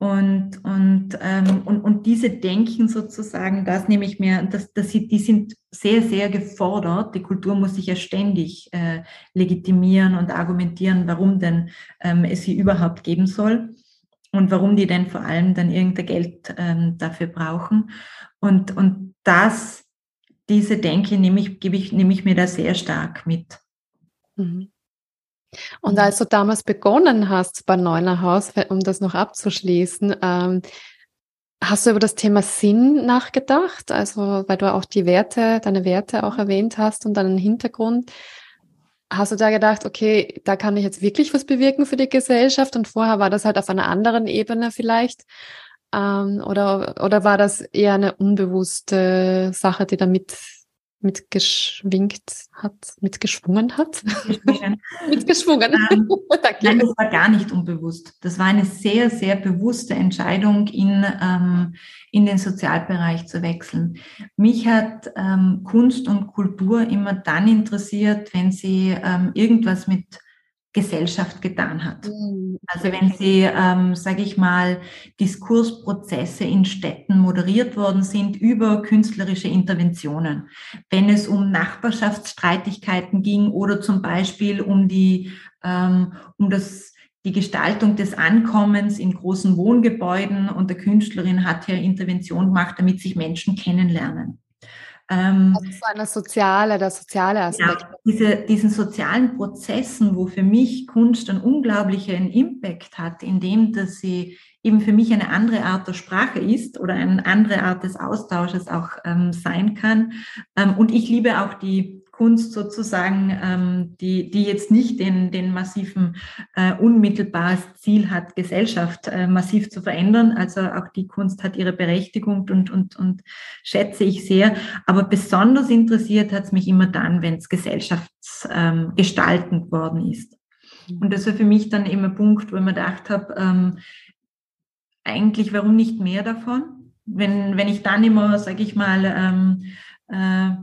und, und, ähm, und, und diese Denken sozusagen, das nehme ich mir, das, das, die sind sehr, sehr gefordert. Die Kultur muss sich ja ständig äh, legitimieren und argumentieren, warum denn ähm, es sie überhaupt geben soll und warum die denn vor allem dann irgendein Geld ähm, dafür brauchen. Und, und das, diese Denke nehme ich, gebe ich, nehme ich mir da sehr stark mit. Mhm. Und mhm. als du damals begonnen hast bei Neunerhaus, um das noch abzuschließen, ähm, hast du über das Thema Sinn nachgedacht? Also, weil du auch die Werte, deine Werte auch erwähnt hast und deinen Hintergrund. Hast du da gedacht, okay, da kann ich jetzt wirklich was bewirken für die Gesellschaft und vorher war das halt auf einer anderen Ebene vielleicht? Ähm, oder, oder war das eher eine unbewusste Sache, die damit mitgeschwingt hat, mitgeschwungen hat? Mitgeschwungen. mitgeschwungen. Ähm, nein, das war gar nicht unbewusst. Das war eine sehr, sehr bewusste Entscheidung, in, ähm, in den Sozialbereich zu wechseln. Mich hat ähm, Kunst und Kultur immer dann interessiert, wenn sie ähm, irgendwas mit Gesellschaft getan hat. Mhm. Also wenn sie, ähm, sage ich mal, Diskursprozesse in Städten moderiert worden sind über künstlerische Interventionen, wenn es um Nachbarschaftsstreitigkeiten ging oder zum Beispiel um die, ähm, um das die Gestaltung des Ankommens in großen Wohngebäuden und der Künstlerin hat ja Intervention gemacht, damit sich Menschen kennenlernen. Ähm, also so eine soziale, der soziale Aspekt. Ja, diese, diesen sozialen Prozessen, wo für mich Kunst einen unglaublichen Impact hat, indem dass sie eben für mich eine andere Art der Sprache ist oder eine andere Art des Austausches auch ähm, sein kann. Ähm, und ich liebe auch die Kunst sozusagen, ähm, die, die jetzt nicht den, den massiven äh, unmittelbares Ziel hat, Gesellschaft äh, massiv zu verändern. Also auch die Kunst hat ihre Berechtigung und, und, und schätze ich sehr. Aber besonders interessiert hat es mich immer dann, wenn es gesellschaftsgestaltend ähm, worden ist. Mhm. Und das war für mich dann ein Punkt, wo ich mir gedacht habe, ähm, eigentlich, warum nicht mehr davon? Wenn, wenn ich dann immer, sage ich mal, ähm, äh, äh,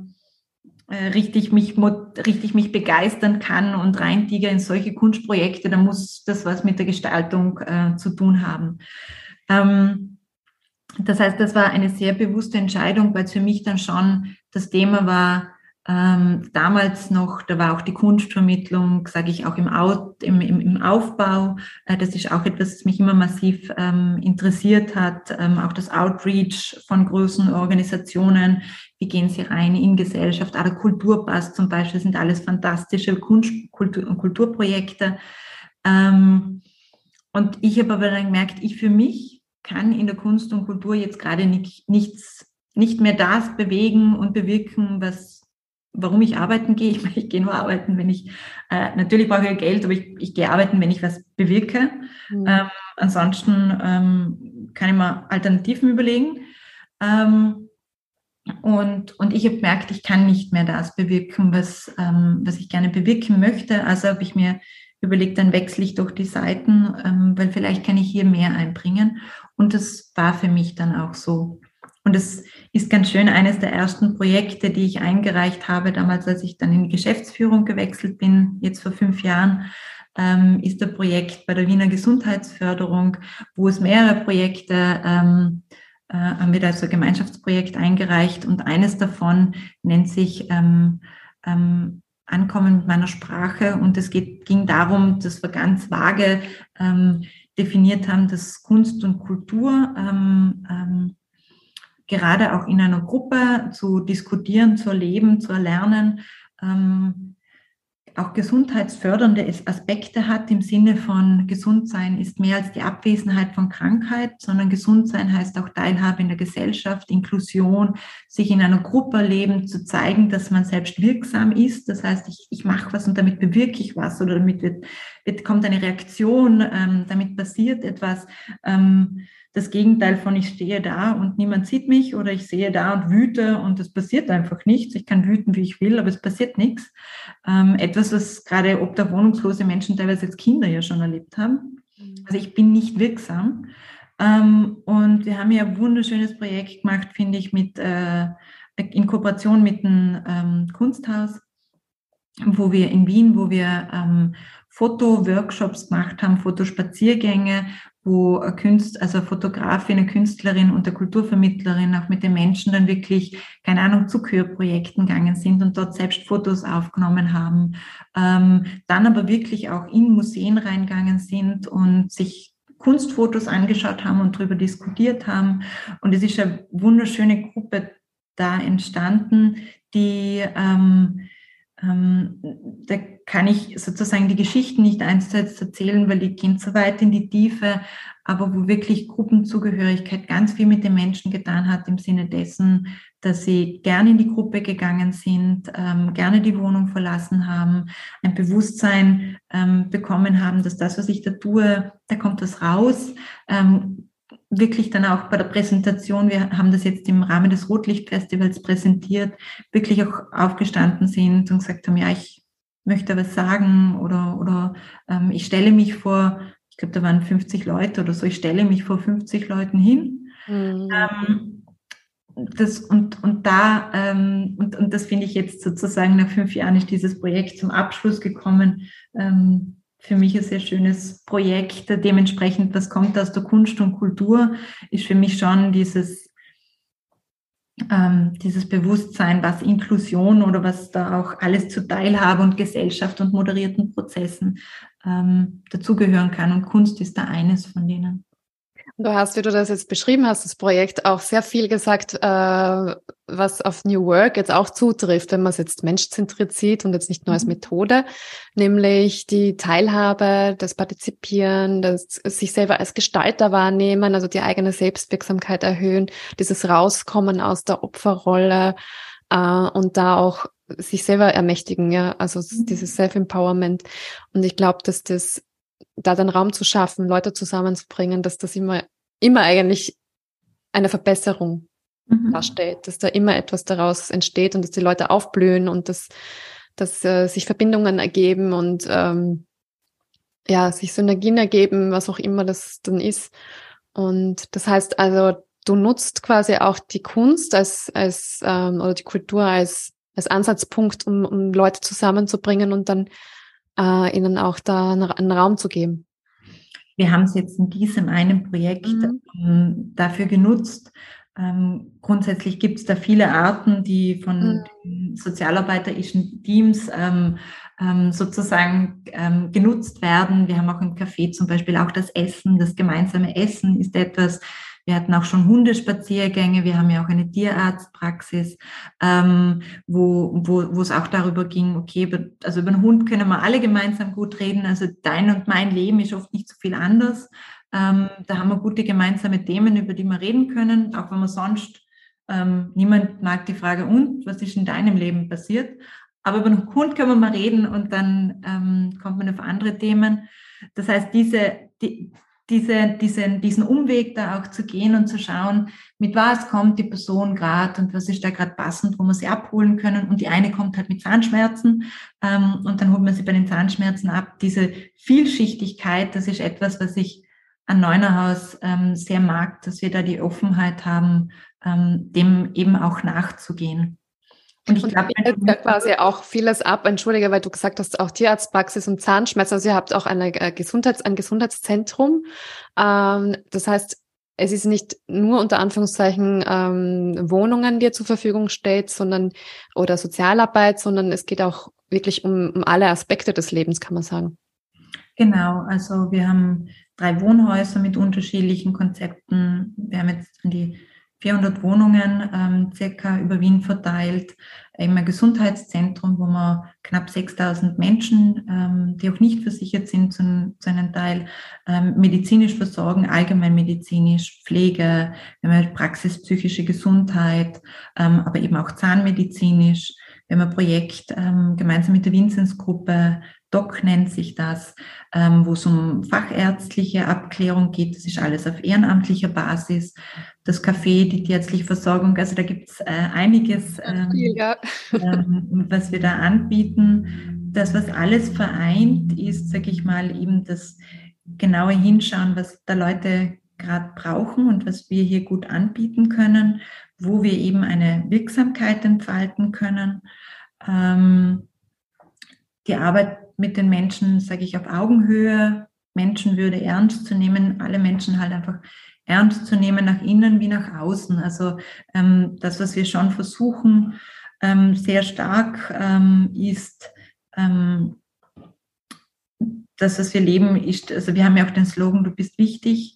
richtig mich, richtig mich begeistern kann und reintiger in solche Kunstprojekte, dann muss das was mit der Gestaltung äh, zu tun haben. Ähm, das heißt, das war eine sehr bewusste Entscheidung, weil es für mich dann schon das Thema war, ähm, damals noch, da war auch die Kunstvermittlung, sage ich auch im, Out, im, im, im Aufbau. Äh, das ist auch etwas, das mich immer massiv ähm, interessiert hat. Ähm, auch das Outreach von großen Organisationen. Wie gehen sie rein in Gesellschaft? Oder Kulturpass zum Beispiel sind alles fantastische Kunst, Kultur, Kulturprojekte. Ähm, und ich habe aber dann gemerkt, ich für mich kann in der Kunst und Kultur jetzt gerade nicht, nichts, nicht mehr das bewegen und bewirken, was warum ich arbeiten gehe. Ich, ich gehe nur arbeiten, wenn ich, äh, natürlich brauche ich Geld, aber ich, ich gehe arbeiten, wenn ich was bewirke. Mhm. Ähm, ansonsten ähm, kann ich mir Alternativen überlegen. Ähm, und, und ich habe gemerkt, ich kann nicht mehr das bewirken, was, ähm, was ich gerne bewirken möchte. Also habe ich mir überlegt, dann wechsle ich doch die Seiten, ähm, weil vielleicht kann ich hier mehr einbringen. Und das war für mich dann auch so. Und es ist ganz schön, eines der ersten Projekte, die ich eingereicht habe, damals, als ich dann in die Geschäftsführung gewechselt bin, jetzt vor fünf Jahren, ähm, ist ein Projekt bei der Wiener Gesundheitsförderung, wo es mehrere Projekte ähm, äh, haben wir da so ein Gemeinschaftsprojekt eingereicht. Und eines davon nennt sich ähm, ähm, Ankommen mit meiner Sprache. Und es geht, ging darum, dass wir ganz vage ähm, definiert haben, dass Kunst und Kultur ähm, ähm, gerade auch in einer Gruppe zu diskutieren, zu erleben, zu erlernen, ähm, auch gesundheitsfördernde Aspekte hat im Sinne von Gesundsein ist mehr als die Abwesenheit von Krankheit, sondern Gesundsein heißt auch Teilhabe in der Gesellschaft, Inklusion, sich in einer Gruppe erleben, zu zeigen, dass man selbst wirksam ist. Das heißt, ich, ich mache was und damit bewirke ich was oder damit wird, wird kommt eine Reaktion, ähm, damit passiert etwas. Ähm, das Gegenteil von ich stehe da und niemand sieht mich oder ich sehe da und wüte und es passiert einfach nichts. Ich kann wüten, wie ich will, aber es passiert nichts. Ähm, etwas, was gerade ob da wohnungslose Menschen teilweise als Kinder ja schon erlebt haben. Mhm. Also ich bin nicht wirksam. Ähm, und wir haben ja ein wunderschönes Projekt gemacht, finde ich, mit, äh, in Kooperation mit dem ähm, Kunsthaus, wo wir in Wien, wo wir ähm, Fotoworkshops gemacht haben, Fotospaziergänge, wo eine Künst, also eine Fotografin, eine Künstlerin und eine Kulturvermittlerin auch mit den Menschen dann wirklich, keine Ahnung, zu Kürprojekten gegangen sind und dort selbst Fotos aufgenommen haben, ähm, dann aber wirklich auch in Museen reingegangen sind und sich Kunstfotos angeschaut haben und darüber diskutiert haben. Und es ist eine wunderschöne Gruppe da entstanden, die ähm, ähm, da kann ich sozusagen die Geschichten nicht eins zu eins erzählen, weil die gehen zu weit in die Tiefe, aber wo wirklich Gruppenzugehörigkeit ganz viel mit den Menschen getan hat, im Sinne dessen, dass sie gerne in die Gruppe gegangen sind, ähm, gerne die Wohnung verlassen haben, ein Bewusstsein ähm, bekommen haben, dass das, was ich da tue, da kommt was raus. Ähm, wirklich dann auch bei der Präsentation, wir haben das jetzt im Rahmen des Rotlichtfestivals präsentiert, wirklich auch aufgestanden sind und gesagt haben, ja, ich möchte was sagen oder, oder ähm, ich stelle mich vor, ich glaube, da waren 50 Leute oder so, ich stelle mich vor 50 Leuten hin. Mhm. Ähm, das, und, und da, ähm, und, und das finde ich jetzt sozusagen nach fünf Jahren ist dieses Projekt zum Abschluss gekommen. Ähm, für mich ein sehr schönes Projekt. Dementsprechend, was kommt aus der Kunst und Kultur, ist für mich schon dieses, ähm, dieses Bewusstsein, was Inklusion oder was da auch alles zu Teilhabe und Gesellschaft und moderierten Prozessen ähm, dazugehören kann. Und Kunst ist da eines von denen. Du hast, wie du das jetzt beschrieben hast, das Projekt auch sehr viel gesagt, äh, was auf New Work jetzt auch zutrifft, wenn man es jetzt menschzentriert sieht und jetzt nicht nur als mhm. Methode, nämlich die Teilhabe, das Partizipieren, das sich selber als Gestalter wahrnehmen, also die eigene Selbstwirksamkeit erhöhen, dieses Rauskommen aus der Opferrolle äh, und da auch sich selber ermächtigen, ja, also mhm. dieses Self-Empowerment. Und ich glaube, dass das da den Raum zu schaffen, Leute zusammenzubringen, dass das immer, immer eigentlich eine Verbesserung mhm. darstellt, dass da immer etwas daraus entsteht und dass die Leute aufblühen und dass, dass äh, sich Verbindungen ergeben und ähm, ja, sich Synergien ergeben, was auch immer das dann ist. Und das heißt also, du nutzt quasi auch die Kunst als, als ähm, oder die Kultur als, als Ansatzpunkt, um, um Leute zusammenzubringen und dann äh, ihnen auch da einen Raum zu geben. Wir haben es jetzt in diesem einen Projekt mhm. ähm, dafür genutzt. Ähm, grundsätzlich gibt es da viele Arten, die von mhm. sozialarbeiterischen Teams ähm, ähm, sozusagen ähm, genutzt werden. Wir haben auch im Café zum Beispiel auch das Essen, das gemeinsame Essen ist etwas, wir hatten auch schon Hundespaziergänge. Wir haben ja auch eine Tierarztpraxis, ähm, wo, wo, wo es auch darüber ging, okay, also über den Hund können wir alle gemeinsam gut reden. Also dein und mein Leben ist oft nicht so viel anders. Ähm, da haben wir gute gemeinsame Themen, über die wir reden können, auch wenn man sonst ähm, niemand mag die Frage, und was ist in deinem Leben passiert? Aber über den Hund können wir mal reden und dann ähm, kommt man auf andere Themen. Das heißt, diese, die, diese, diese, diesen Umweg da auch zu gehen und zu schauen, mit was kommt die Person gerade und was ist da gerade passend, wo wir sie abholen können. Und die eine kommt halt mit Zahnschmerzen ähm, und dann holt man sie bei den Zahnschmerzen ab. Diese Vielschichtigkeit, das ist etwas, was ich an Neunerhaus ähm, sehr mag, dass wir da die Offenheit haben, ähm, dem eben auch nachzugehen. Und ich glaube, da quasi auch vieles ab. Entschuldige, weil du gesagt hast, auch Tierarztpraxis und Zahnschmerzen. Also ihr habt auch eine äh, Gesundheits-, ein Gesundheitszentrum. Ähm, das heißt, es ist nicht nur unter Anführungszeichen ähm, Wohnungen, die ihr zur Verfügung stellt, sondern oder Sozialarbeit, sondern es geht auch wirklich um, um alle Aspekte des Lebens, kann man sagen. Genau, also wir haben drei Wohnhäuser mit unterschiedlichen Konzepten. Wir haben jetzt an die 400 Wohnungen ähm, circa über Wien verteilt, eben ein Gesundheitszentrum, wo wir knapp 6000 Menschen, ähm, die auch nicht versichert sind, zu, zu einem Teil ähm, medizinisch versorgen, allgemeinmedizinisch, Pflege, wir haben halt praxispsychische Gesundheit, ähm, aber eben auch zahnmedizinisch. Wir haben ein Projekt ähm, gemeinsam mit der Vinzenzgruppe Doc nennt sich das, ähm, wo es um fachärztliche Abklärung geht. Das ist alles auf ehrenamtlicher Basis. Das Café, die tierärztliche Versorgung, also da gibt es äh, einiges, ähm, ja. ähm, was wir da anbieten. Das, was alles vereint, ist, sage ich mal, eben das genaue Hinschauen, was da Leute gerade brauchen und was wir hier gut anbieten können, wo wir eben eine Wirksamkeit entfalten können. Ähm, die Arbeit mit den Menschen, sage ich, auf Augenhöhe, Menschenwürde ernst zu nehmen, alle Menschen halt einfach ernst zu nehmen, nach innen wie nach außen. Also ähm, das, was wir schon versuchen, ähm, sehr stark ähm, ist, ähm, das, was wir leben, ist, also wir haben ja auch den Slogan, du bist wichtig.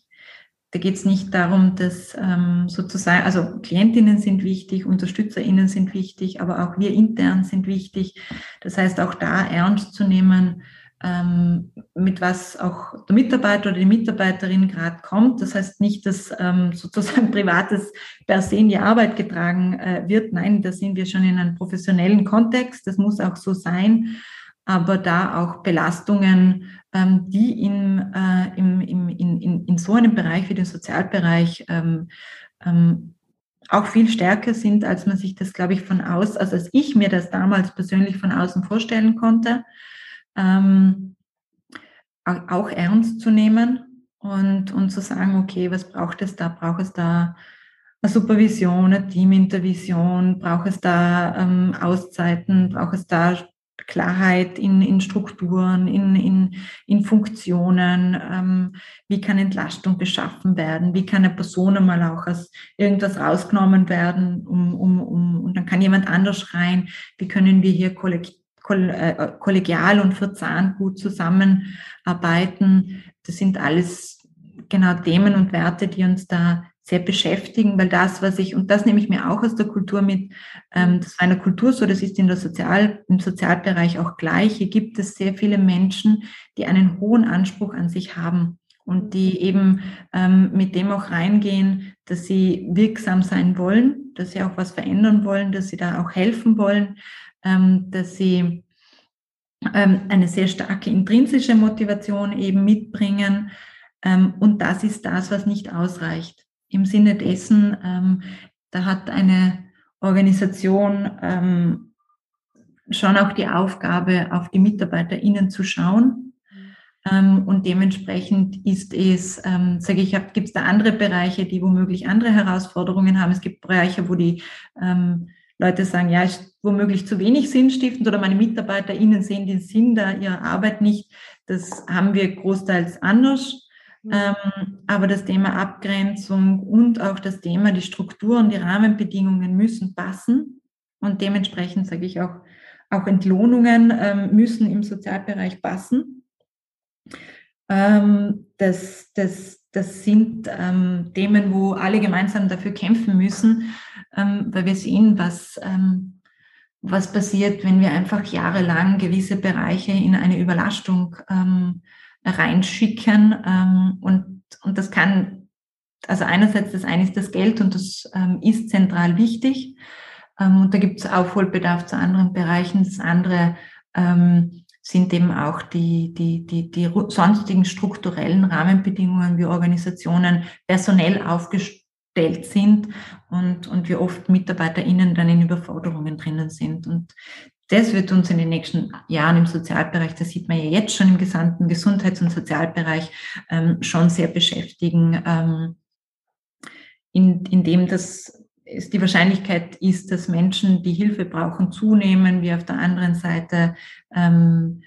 Da geht es nicht darum, dass ähm, sozusagen, also Klientinnen sind wichtig, UnterstützerInnen sind wichtig, aber auch wir intern sind wichtig. Das heißt, auch da ernst zu nehmen, ähm, mit was auch der Mitarbeiter oder die Mitarbeiterin gerade kommt. Das heißt nicht, dass ähm, sozusagen Privates per se in die Arbeit getragen äh, wird. Nein, da sind wir schon in einem professionellen Kontext. Das muss auch so sein. Aber da auch Belastungen die in, äh, im, im, in, in so einem Bereich wie dem Sozialbereich ähm, ähm, auch viel stärker sind, als man sich das, glaube ich, von aus, also als ich mir das damals persönlich von außen vorstellen konnte, ähm, auch ernst zu nehmen und, und zu sagen, okay, was braucht es da? Braucht es da eine Supervision, eine Teamintervision? Braucht es da ähm, Auszeiten? Braucht es da Klarheit in, in Strukturen, in, in, in Funktionen, ähm, wie kann Entlastung geschaffen werden, wie kann eine Person einmal auch aus irgendwas rausgenommen werden, um, um, um, und dann kann jemand anders rein, wie können wir hier äh, kollegial und verzahnt gut zusammenarbeiten. Das sind alles genau Themen und Werte, die uns da sehr beschäftigen, weil das, was ich, und das nehme ich mir auch aus der Kultur mit, ähm, das war in der Kultur so, das ist in der Sozial, im Sozialbereich auch gleich. Hier gibt es sehr viele Menschen, die einen hohen Anspruch an sich haben und die eben ähm, mit dem auch reingehen, dass sie wirksam sein wollen, dass sie auch was verändern wollen, dass sie da auch helfen wollen, ähm, dass sie ähm, eine sehr starke intrinsische Motivation eben mitbringen. Ähm, und das ist das, was nicht ausreicht im Sinne dessen, ähm, da hat eine Organisation ähm, schon auch die Aufgabe, auf die MitarbeiterInnen zu schauen. Ähm, und dementsprechend ist es, ähm, sage ich, gibt es da andere Bereiche, die womöglich andere Herausforderungen haben. Es gibt Bereiche, wo die ähm, Leute sagen, ja, ist womöglich zu wenig sinnstiftend oder meine MitarbeiterInnen sehen den Sinn da ihrer Arbeit nicht. Das haben wir großteils anders. Ähm, aber das Thema Abgrenzung und auch das Thema, die Strukturen, die Rahmenbedingungen müssen passen. Und dementsprechend sage ich auch, auch Entlohnungen ähm, müssen im Sozialbereich passen. Ähm, das, das, das sind ähm, Themen, wo alle gemeinsam dafür kämpfen müssen, ähm, weil wir sehen, was, ähm, was passiert, wenn wir einfach jahrelang gewisse Bereiche in eine Überlastung ähm, reinschicken. Ähm, und, und das kann, also einerseits das eine ist das Geld und das ähm, ist zentral wichtig. Ähm, und da gibt es Aufholbedarf zu anderen Bereichen. Das andere ähm, sind eben auch die, die, die, die sonstigen strukturellen Rahmenbedingungen, wie Organisationen personell aufgestellt sind und, und wie oft MitarbeiterInnen dann in Überforderungen drinnen sind. Und das wird uns in den nächsten Jahren im Sozialbereich, das sieht man ja jetzt schon im gesamten Gesundheits- und Sozialbereich, ähm, schon sehr beschäftigen, ähm, in, in dem das es die Wahrscheinlichkeit ist, dass Menschen, die Hilfe brauchen, zunehmen, wie auf der anderen Seite. Ähm,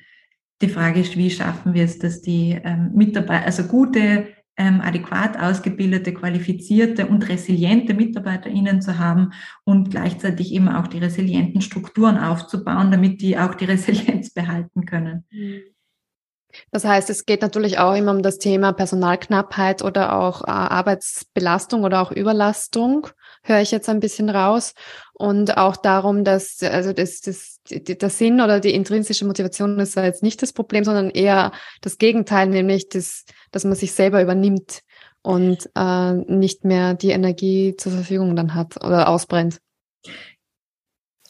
die Frage ist, wie schaffen wir es, dass die ähm, Mitarbeiter, also gute ähm, adäquat ausgebildete, qualifizierte und resiliente MitarbeiterInnen zu haben und gleichzeitig eben auch die resilienten Strukturen aufzubauen, damit die auch die Resilienz behalten können. Das heißt, es geht natürlich auch immer um das Thema Personalknappheit oder auch äh, Arbeitsbelastung oder auch Überlastung, höre ich jetzt ein bisschen raus. Und auch darum, dass, also das, das, der Sinn oder die intrinsische Motivation ist jetzt nicht das Problem, sondern eher das Gegenteil, nämlich das, dass man sich selber übernimmt und äh, nicht mehr die Energie zur Verfügung dann hat oder ausbrennt.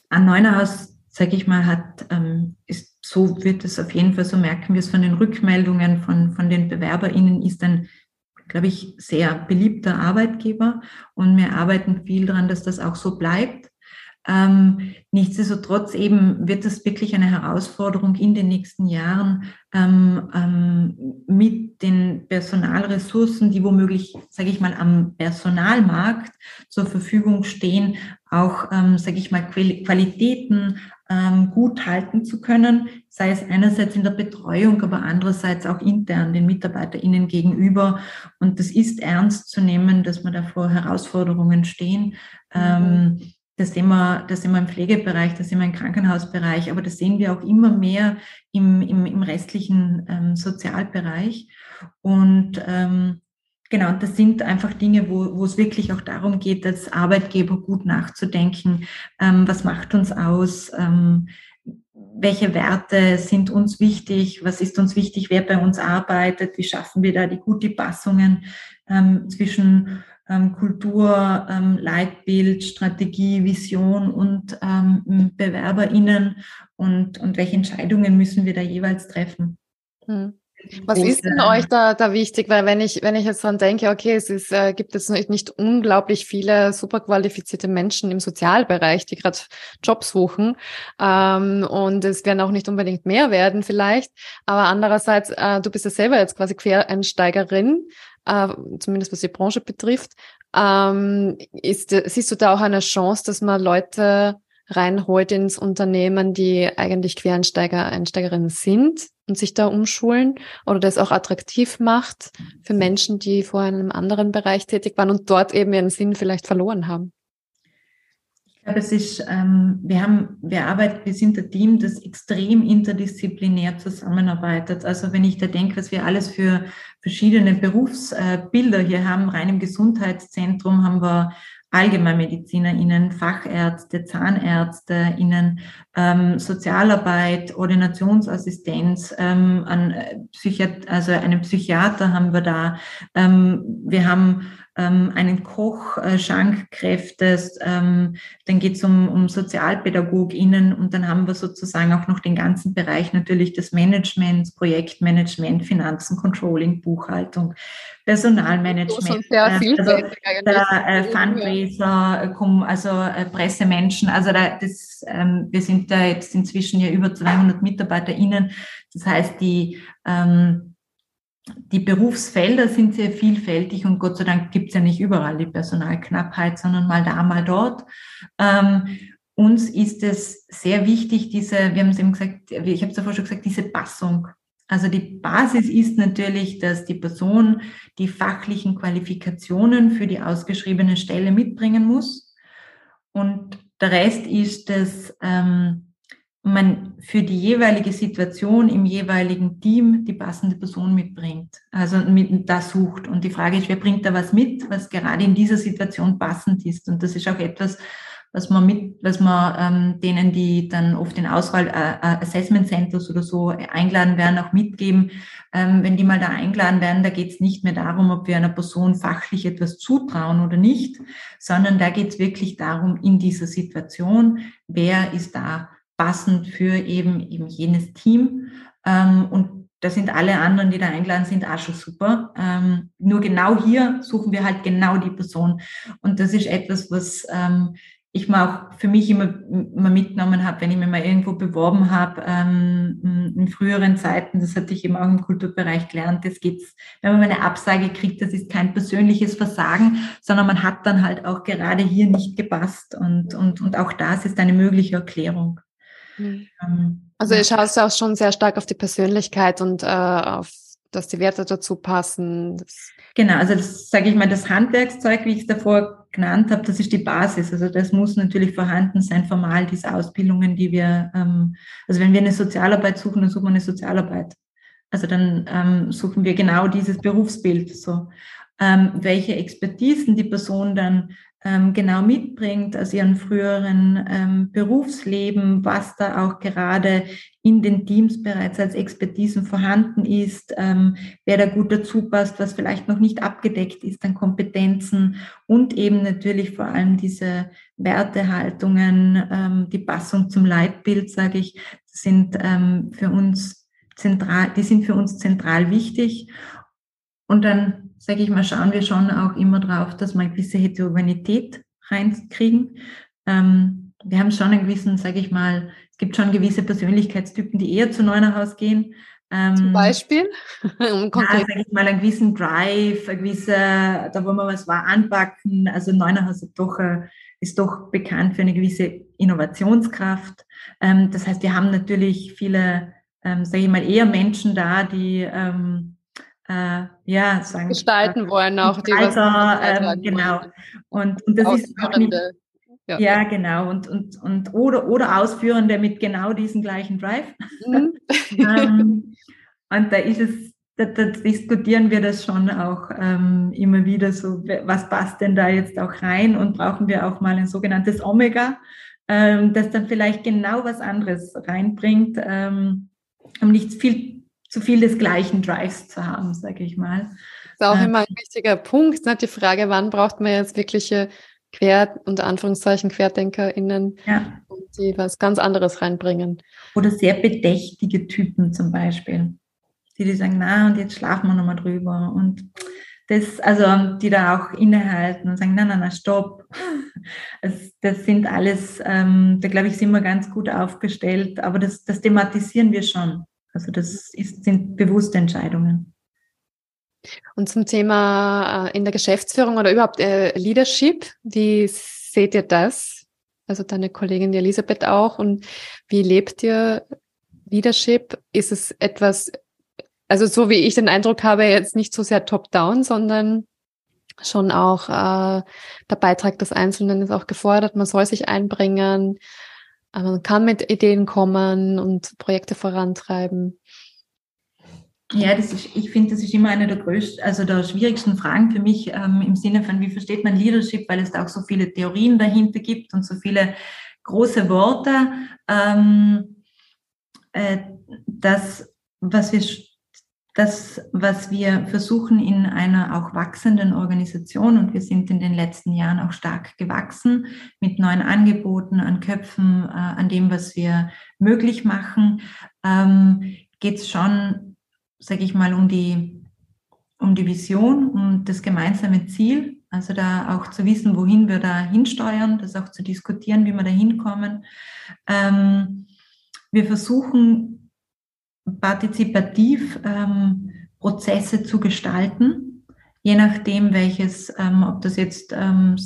An Neunerhaus, sage ich mal, hat, ähm, ist, so wird es auf jeden Fall, so merken wir es von den Rückmeldungen von, von den BewerberInnen, ist ein, glaube ich, sehr beliebter Arbeitgeber und wir arbeiten viel daran, dass das auch so bleibt. Ähm, nichtsdestotrotz eben wird es wirklich eine Herausforderung in den nächsten Jahren ähm, ähm, mit den Personalressourcen, die womöglich, sage ich mal, am Personalmarkt zur Verfügung stehen, auch, ähm, sage ich mal, Qualitäten ähm, gut halten zu können, sei es einerseits in der Betreuung, aber andererseits auch intern den MitarbeiterInnen gegenüber. Und das ist ernst zu nehmen, dass wir da vor Herausforderungen stehen. Mhm. Das sehen, wir, das sehen wir im Pflegebereich, das sehen wir im Krankenhausbereich, aber das sehen wir auch immer mehr im, im, im restlichen ähm, Sozialbereich. Und ähm, genau, das sind einfach Dinge, wo, wo es wirklich auch darum geht, als Arbeitgeber gut nachzudenken, ähm, was macht uns aus, ähm, welche Werte sind uns wichtig, was ist uns wichtig, wer bei uns arbeitet, wie schaffen wir da die gute Passungen ähm, zwischen Kultur, ähm, Leitbild, Strategie, Vision und ähm, BewerberInnen und, und welche Entscheidungen müssen wir da jeweils treffen. Hm. Was und, ist denn äh, euch da, da wichtig? Weil wenn ich, wenn ich jetzt dran denke, okay, es ist, äh, gibt es nicht unglaublich viele super qualifizierte Menschen im Sozialbereich, die gerade Jobs suchen. Ähm, und es werden auch nicht unbedingt mehr werden vielleicht. Aber andererseits, äh, du bist ja selber jetzt quasi Quereinsteigerin äh, zumindest was die Branche betrifft. Ähm, ist, siehst du da auch eine Chance, dass man Leute reinholt ins Unternehmen, die eigentlich Quereinsteiger, Einsteigerinnen sind und sich da umschulen oder das auch attraktiv macht für Menschen, die vorher in einem anderen Bereich tätig waren und dort eben ihren Sinn vielleicht verloren haben? Ich glaube, es ist, ähm, wir haben, wir arbeiten, wir sind ein Team, das extrem interdisziplinär zusammenarbeitet. Also wenn ich da denke, was wir alles für verschiedene Berufsbilder hier haben, rein im Gesundheitszentrum haben wir AllgemeinmedizinerInnen, Fachärzte, ZahnärzteInnen, ähm, Sozialarbeit, Ordinationsassistenz, ähm, an äh, Psychiat also einen Psychiater haben wir da. Ähm, wir haben ähm, einen Koch, äh, Schankkräfte, ähm, dann geht es um, um SozialpädagogInnen und dann haben wir sozusagen auch noch den ganzen Bereich natürlich des Managements, Projektmanagement, Finanzen, Controlling, Buchhaltung, Personalmanagement, äh, also, der, äh, Fundraiser, äh, also äh, Pressemenschen, also da, das, ähm, wir sind da jetzt inzwischen ja über 200 MitarbeiterInnen, das heißt, die ähm, die Berufsfelder sind sehr vielfältig und Gott sei Dank gibt es ja nicht überall die Personalknappheit, sondern mal da, mal dort. Ähm, uns ist es sehr wichtig, diese, wir haben es eben gesagt, ich habe es davor schon gesagt, diese Passung. Also die Basis ist natürlich, dass die Person die fachlichen Qualifikationen für die ausgeschriebene Stelle mitbringen muss. Und der Rest ist, dass ähm, man für die jeweilige Situation im jeweiligen Team die passende Person mitbringt, also mit, da sucht. Und die Frage ist, wer bringt da was mit, was gerade in dieser Situation passend ist. Und das ist auch etwas, was man mit, was man ähm, denen, die dann oft in Auswahl äh, äh, Assessment Centers oder so eingeladen werden, auch mitgeben. Ähm, wenn die mal da eingeladen werden, da geht es nicht mehr darum, ob wir einer Person fachlich etwas zutrauen oder nicht, sondern da geht es wirklich darum, in dieser Situation, wer ist da passend für eben eben jenes Team ähm, und da sind alle anderen, die da eingeladen sind, auch schon super. Ähm, nur genau hier suchen wir halt genau die Person. Und das ist etwas, was ähm, ich mir auch für mich immer, immer mitgenommen habe, wenn ich mich mal irgendwo beworben habe, ähm, in früheren Zeiten, das hatte ich eben auch im Kulturbereich gelernt, das geht's, wenn man eine Absage kriegt, das ist kein persönliches Versagen, sondern man hat dann halt auch gerade hier nicht gepasst und, und, und auch das ist eine mögliche Erklärung. Mhm. Ähm, also ihr schaust auch schon sehr stark auf die Persönlichkeit und äh, auf dass die Werte dazu passen. genau, also das sage ich mal, das Handwerkszeug, wie ich es davor genannt habe, das ist die Basis. Also das muss natürlich vorhanden sein, formal diese Ausbildungen, die wir, ähm, also wenn wir eine Sozialarbeit suchen, dann suchen wir eine Sozialarbeit. Also dann ähm, suchen wir genau dieses Berufsbild. So, ähm, welche Expertisen die Person dann ähm, genau mitbringt aus ihrem früheren ähm, Berufsleben, was da auch gerade in den Teams bereits als Expertisen vorhanden ist, ähm, wer da gut dazu passt, was vielleicht noch nicht abgedeckt ist an Kompetenzen und eben natürlich vor allem diese Wertehaltungen, ähm, die Passung zum Leitbild, sage ich, sind ähm, für uns zentral, die sind für uns zentral wichtig. Und dann sage ich mal, schauen wir schon auch immer drauf, dass wir eine gewisse Heterogenität reinkriegen. Ähm, wir haben schon einen gewissen, sage ich mal, es gibt schon gewisse Persönlichkeitstypen, die eher zu Neunerhaus gehen. Ähm, Zum Beispiel? ja, sage ich mal, einen gewissen Drive, ein gewisser, da wollen wir was war anpacken. Also Neunerhaus ist doch, äh, ist doch bekannt für eine gewisse Innovationskraft. Ähm, das heißt, wir haben natürlich viele, ähm, sage ich mal, eher Menschen da, die ähm, äh, ja, sagen, gestalten wollen auch die Alter, ähm, genau. Und, und das ist auch nicht, ja. ja. genau. Und, und, und oder, oder Ausführende mit genau diesem gleichen Drive. Mhm. ähm, und da ist es, da, da, diskutieren wir das schon auch ähm, immer wieder so, was passt denn da jetzt auch rein und brauchen wir auch mal ein sogenanntes Omega, ähm, das dann vielleicht genau was anderes reinbringt, ähm, um nicht viel zu viel des gleichen Drives zu haben, sage ich mal. Das ist auch äh, immer ein wichtiger Punkt, ne? die Frage, wann braucht man jetzt wirkliche Quer, unter Anführungszeichen QuerdenkerInnen, ja. die was ganz anderes reinbringen. Oder sehr bedächtige Typen zum Beispiel, die, die sagen, na, und jetzt schlafen wir nochmal drüber. Und das, also die da auch innehalten und sagen, nein, nein, nein, stopp. Das, das sind alles, ähm, da glaube ich, sind wir ganz gut aufgestellt, aber das, das thematisieren wir schon. Also das ist, sind bewusste Entscheidungen. Und zum Thema äh, in der Geschäftsführung oder überhaupt äh, Leadership, wie seht ihr das? Also deine Kollegin Elisabeth auch. Und wie lebt ihr Leadership? Ist es etwas, also so wie ich den Eindruck habe, jetzt nicht so sehr top-down, sondern schon auch äh, der Beitrag des Einzelnen ist auch gefordert. Man soll sich einbringen. Man kann mit Ideen kommen und Projekte vorantreiben. Ja, das ist, ich finde, das ist immer eine der größten, also der schwierigsten Fragen für mich ähm, im Sinne von, wie versteht man Leadership, weil es da auch so viele Theorien dahinter gibt und so viele große Worte. Ähm, äh, das, was wir das, was wir versuchen in einer auch wachsenden Organisation, und wir sind in den letzten Jahren auch stark gewachsen mit neuen Angeboten an Köpfen, äh, an dem, was wir möglich machen, ähm, geht es schon, sage ich mal, um die, um die Vision, um das gemeinsame Ziel. Also da auch zu wissen, wohin wir da hinsteuern, das auch zu diskutieren, wie wir da hinkommen. Ähm, wir versuchen partizipativ ähm, Prozesse zu gestalten, je nachdem, welches, ähm, ob das jetzt ähm,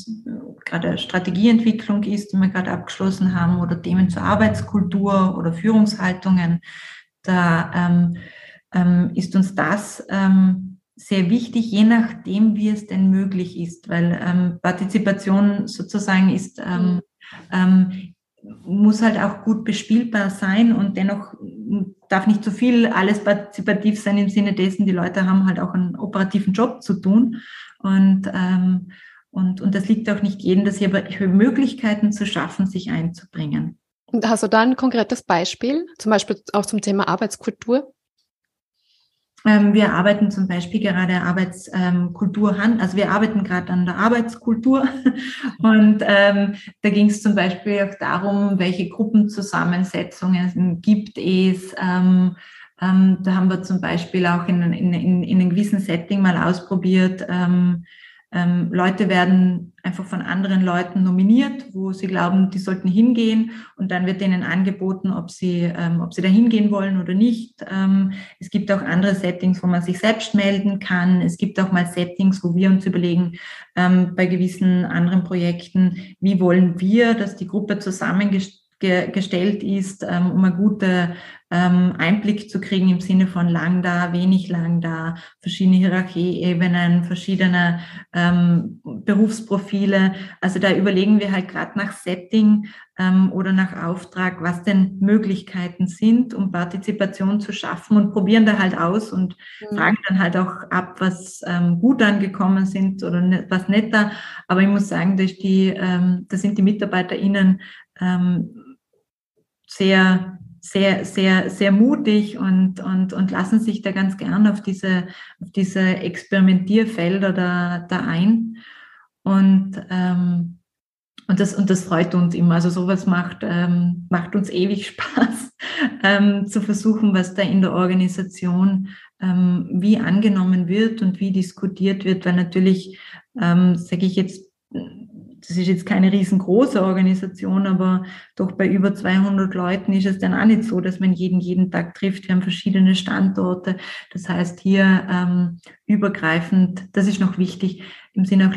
gerade Strategieentwicklung ist, die wir gerade abgeschlossen haben, oder Themen zur Arbeitskultur oder Führungshaltungen. Da ähm, ähm, ist uns das ähm, sehr wichtig, je nachdem, wie es denn möglich ist, weil Partizipation sozusagen ist, ähm, muss halt auch gut bespielbar sein und dennoch darf nicht zu so viel alles partizipativ sein im Sinne dessen, die Leute haben halt auch einen operativen Job zu tun und ähm, und, und das liegt auch nicht jedem, dass hier Möglichkeiten zu schaffen, sich einzubringen. Und hast du da ein konkretes Beispiel, zum Beispiel auch zum Thema Arbeitskultur? Ähm, wir arbeiten zum Beispiel gerade Arbeitskultur ähm, also wir arbeiten gerade an der Arbeitskultur und ähm, da ging es zum Beispiel auch darum, welche Gruppenzusammensetzungen gibt es. Ähm, ähm, da haben wir zum Beispiel auch in, in, in, in einem gewissen Setting mal ausprobiert, ähm, ähm, Leute werden einfach von anderen Leuten nominiert, wo sie glauben, die sollten hingehen und dann wird denen angeboten, ob sie, ähm, ob sie da hingehen wollen oder nicht. Ähm, es gibt auch andere Settings, wo man sich selbst melden kann. Es gibt auch mal Settings, wo wir uns überlegen, ähm, bei gewissen anderen Projekten, wie wollen wir, dass die Gruppe zusammengestellt gestellt ist, ähm, um einen guten ähm, Einblick zu kriegen im Sinne von lang da, wenig lang da, verschiedene Hierarchieebenen, verschiedene ähm, Berufsprofile. Also da überlegen wir halt gerade nach Setting ähm, oder nach Auftrag, was denn Möglichkeiten sind, um Partizipation zu schaffen und probieren da halt aus und mhm. fragen dann halt auch ab, was ähm, gut angekommen sind oder ne, was netter. Aber ich muss sagen, dass die, ähm, da sind die MitarbeiterInnen ähm, sehr, sehr, sehr, sehr mutig und, und, und lassen sich da ganz gern auf diese, auf diese Experimentierfelder da, da ein. Und, ähm, und, das, und das freut uns immer. Also sowas macht, ähm, macht uns ewig Spaß, ähm, zu versuchen, was da in der Organisation ähm, wie angenommen wird und wie diskutiert wird, weil natürlich, ähm, sage ich jetzt, das ist jetzt keine riesengroße Organisation, aber doch bei über 200 Leuten ist es dann auch nicht so, dass man jeden jeden Tag trifft. Wir haben verschiedene Standorte. Das heißt, hier ähm, übergreifend, das ist noch wichtig, im Sinne auch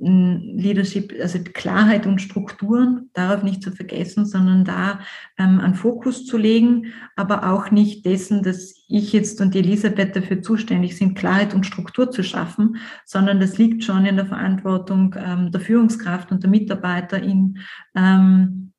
Leadership, also Klarheit und Strukturen, darauf nicht zu vergessen, sondern da ähm, einen Fokus zu legen, aber auch nicht dessen, dass ich jetzt und Elisabeth dafür zuständig sind, Klarheit und Struktur zu schaffen, sondern das liegt schon in der Verantwortung ähm, der Führungskraft und der Mitarbeiter in ähm,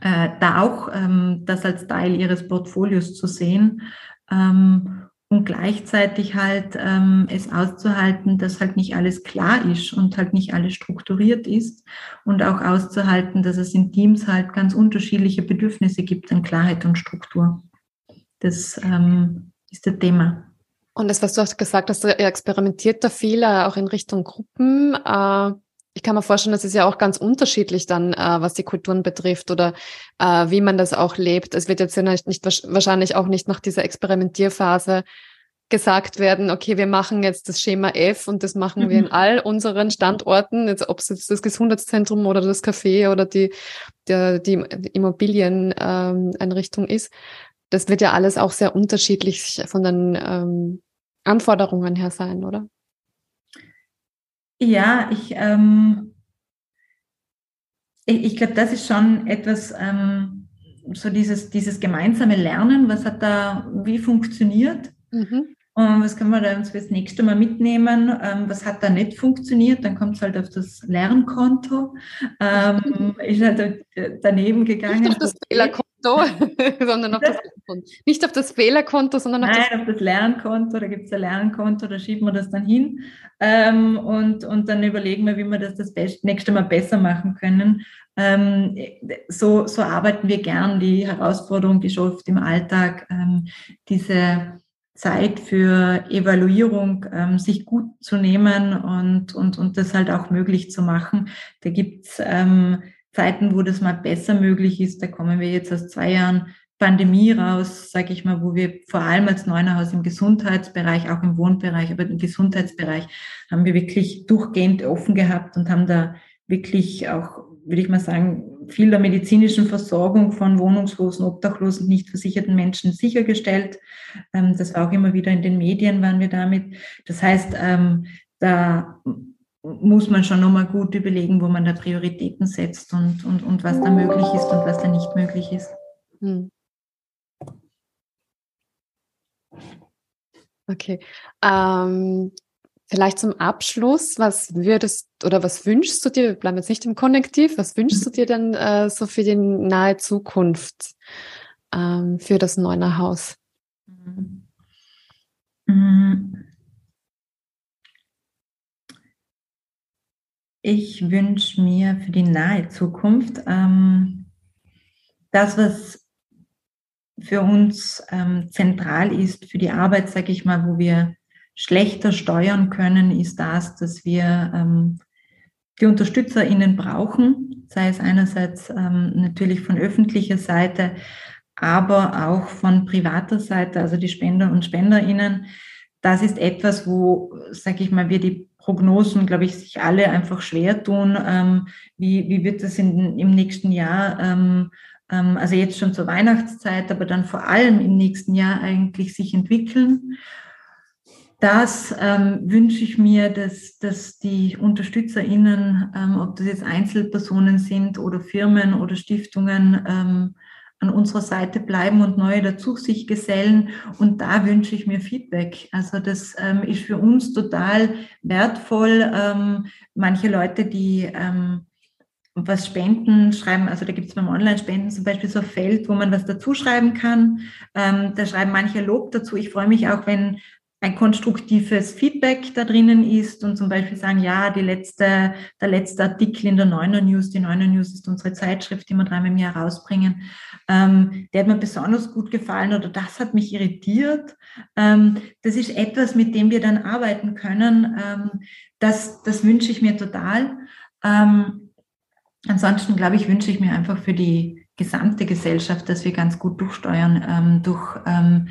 äh, da auch ähm, das als Teil ihres Portfolios zu sehen. Ähm, und gleichzeitig halt ähm, es auszuhalten, dass halt nicht alles klar ist und halt nicht alles strukturiert ist und auch auszuhalten, dass es in Teams halt ganz unterschiedliche Bedürfnisse gibt an Klarheit und Struktur. Das ähm, ist das Thema. Und das, was du hast gesagt hast, ihr experimentiert da viel, äh, auch in Richtung Gruppen. Äh, ich kann mir vorstellen, das ist ja auch ganz unterschiedlich dann, äh, was die Kulturen betrifft oder äh, wie man das auch lebt. Es wird jetzt ja nicht, nicht, wahrscheinlich auch nicht nach dieser Experimentierphase gesagt werden, okay, wir machen jetzt das Schema F und das machen mhm. wir in mhm. all unseren Standorten, jetzt ob es jetzt das Gesundheitszentrum oder das Café oder die, die, die Immobilieneinrichtung ähm, ist. Das wird ja alles auch sehr unterschiedlich von den ähm, Anforderungen her sein, oder? Ja, ich, ähm, ich, ich glaube, das ist schon etwas, ähm, so dieses, dieses gemeinsame Lernen, was hat da, wie funktioniert? Mhm. Und was können wir da uns fürs nächste Mal mitnehmen? Ähm, was hat da nicht funktioniert? Dann kommt es halt auf das Lernkonto. Ähm, ist halt daneben gegangen. Nicht auf das Fehlerkonto, sondern auf das, das Nicht auf das Fehlerkonto, sondern auf Nein, das, auf das Lernkonto. Da gibt es ein Lernkonto, da schieben wir das dann hin. Ähm, und, und dann überlegen wir, wie wir das das nächste Mal besser machen können. Ähm, so, so arbeiten wir gern. Die Herausforderung ist oft im Alltag, ähm, diese Zeit für Evaluierung ähm, sich gut zu nehmen und, und, und das halt auch möglich zu machen. Da gibt's ähm, Zeiten, wo das mal besser möglich ist. Da kommen wir jetzt aus zwei Jahren Pandemie raus, sage ich mal, wo wir vor allem als Neunerhaus im Gesundheitsbereich, auch im Wohnbereich, aber im Gesundheitsbereich haben wir wirklich durchgehend offen gehabt und haben da wirklich auch, würde ich mal sagen, viel der medizinischen Versorgung von wohnungslosen, obdachlosen, nicht versicherten Menschen sichergestellt. Ähm, das war auch immer wieder in den Medien, waren wir damit. Das heißt, ähm, da muss man schon nochmal gut überlegen, wo man da Prioritäten setzt und, und, und was da möglich ist und was da nicht möglich ist. Hm. Okay. Ähm, vielleicht zum Abschluss, was würdest oder was wünschst du dir, wir bleiben jetzt nicht im Konnektiv, was wünschst du dir denn äh, so für die nahe Zukunft ähm, für das Neuner Haus? Ich wünsche mir für die nahe Zukunft ähm, das, was für uns ähm, zentral ist für die Arbeit, sage ich mal, wo wir schlechter steuern können, ist das, dass wir ähm, die UnterstützerInnen brauchen, sei es einerseits ähm, natürlich von öffentlicher Seite, aber auch von privater Seite, also die Spender und SpenderInnen. Das ist etwas, wo, sage ich mal, wir die Prognosen, glaube ich, sich alle einfach schwer tun. Ähm, wie, wie wird das in, im nächsten Jahr ähm, ähm, also jetzt schon zur Weihnachtszeit, aber dann vor allem im nächsten Jahr eigentlich sich entwickeln. Das ähm, wünsche ich mir, dass, dass die UnterstützerInnen, ähm, ob das jetzt Einzelpersonen sind oder Firmen oder Stiftungen, ähm, an unserer Seite bleiben und neue dazu sich gesellen. Und da wünsche ich mir Feedback. Also das ähm, ist für uns total wertvoll. Ähm, manche Leute, die ähm, was Spenden schreiben, also da gibt es beim Online-Spenden zum Beispiel so ein Feld, wo man was dazu schreiben kann. Ähm, da schreiben manche Lob dazu. Ich freue mich auch, wenn ein konstruktives Feedback da drinnen ist und zum Beispiel sagen, ja, die letzte, der letzte Artikel in der Neuner News, die Neuner News ist unsere Zeitschrift, die wir dreimal im Jahr rausbringen, ähm, der hat mir besonders gut gefallen oder das hat mich irritiert. Ähm, das ist etwas, mit dem wir dann arbeiten können. Ähm, das, das wünsche ich mir total. Ähm, Ansonsten, glaube ich, wünsche ich mir einfach für die gesamte Gesellschaft, dass wir ganz gut durchsteuern ähm, durch ähm,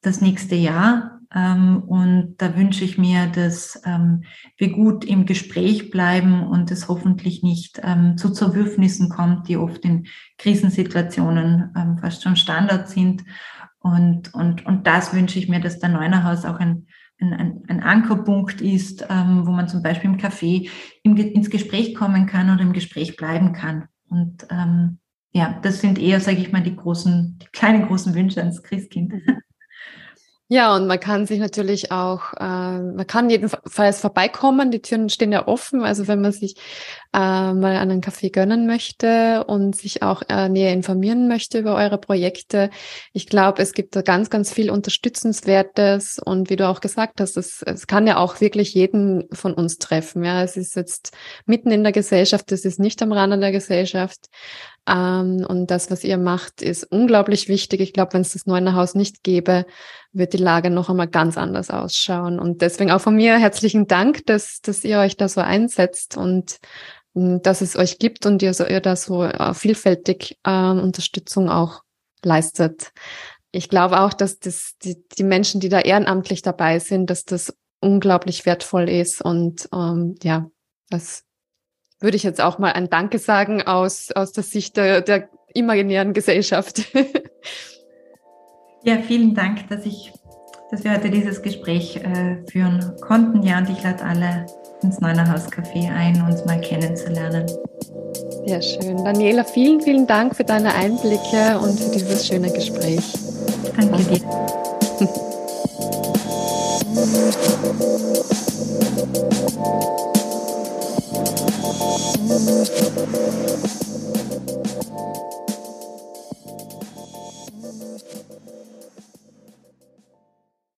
das nächste Jahr. Ähm, und da wünsche ich mir, dass ähm, wir gut im Gespräch bleiben und es hoffentlich nicht ähm, zu Zerwürfnissen kommt, die oft in Krisensituationen fast schon Standard sind. Und, und, und das wünsche ich mir, dass der Neunerhaus auch ein ein, ein, Ankerpunkt ist, wo man zum Beispiel im Café ins Gespräch kommen kann oder im Gespräch bleiben kann. Und ähm, ja, das sind eher, sage ich mal, die großen, die kleinen großen Wünsche ans Christkind. Ja, und man kann sich natürlich auch, äh, man kann jedenfalls vorbeikommen, die Türen stehen ja offen, also wenn man sich äh, mal einen Kaffee gönnen möchte und sich auch äh, näher informieren möchte über eure Projekte. Ich glaube, es gibt da ganz, ganz viel Unterstützenswertes und wie du auch gesagt hast, es, es kann ja auch wirklich jeden von uns treffen. Ja, es ist jetzt mitten in der Gesellschaft, es ist nicht am Rande der Gesellschaft. Ähm, und das, was ihr macht, ist unglaublich wichtig. Ich glaube, wenn es das Neuner Haus nicht gäbe, wird die Lage noch einmal ganz anders ausschauen. Und deswegen auch von mir herzlichen Dank, dass, dass ihr euch da so einsetzt und hm, dass es euch gibt und ihr, so, ihr da so äh, vielfältig äh, Unterstützung auch leistet. Ich glaube auch, dass das, die, die Menschen, die da ehrenamtlich dabei sind, dass das unglaublich wertvoll ist und ähm, ja, das würde ich jetzt auch mal ein Danke sagen aus, aus der Sicht der, der imaginären Gesellschaft. Ja, vielen Dank, dass ich, dass wir heute dieses Gespräch äh, führen konnten. Ja, und ich lade alle ins Neunerhaus Café ein, uns mal kennenzulernen. Sehr schön. Daniela, vielen, vielen Dank für deine Einblicke und für dieses schöne Gespräch. Danke dir.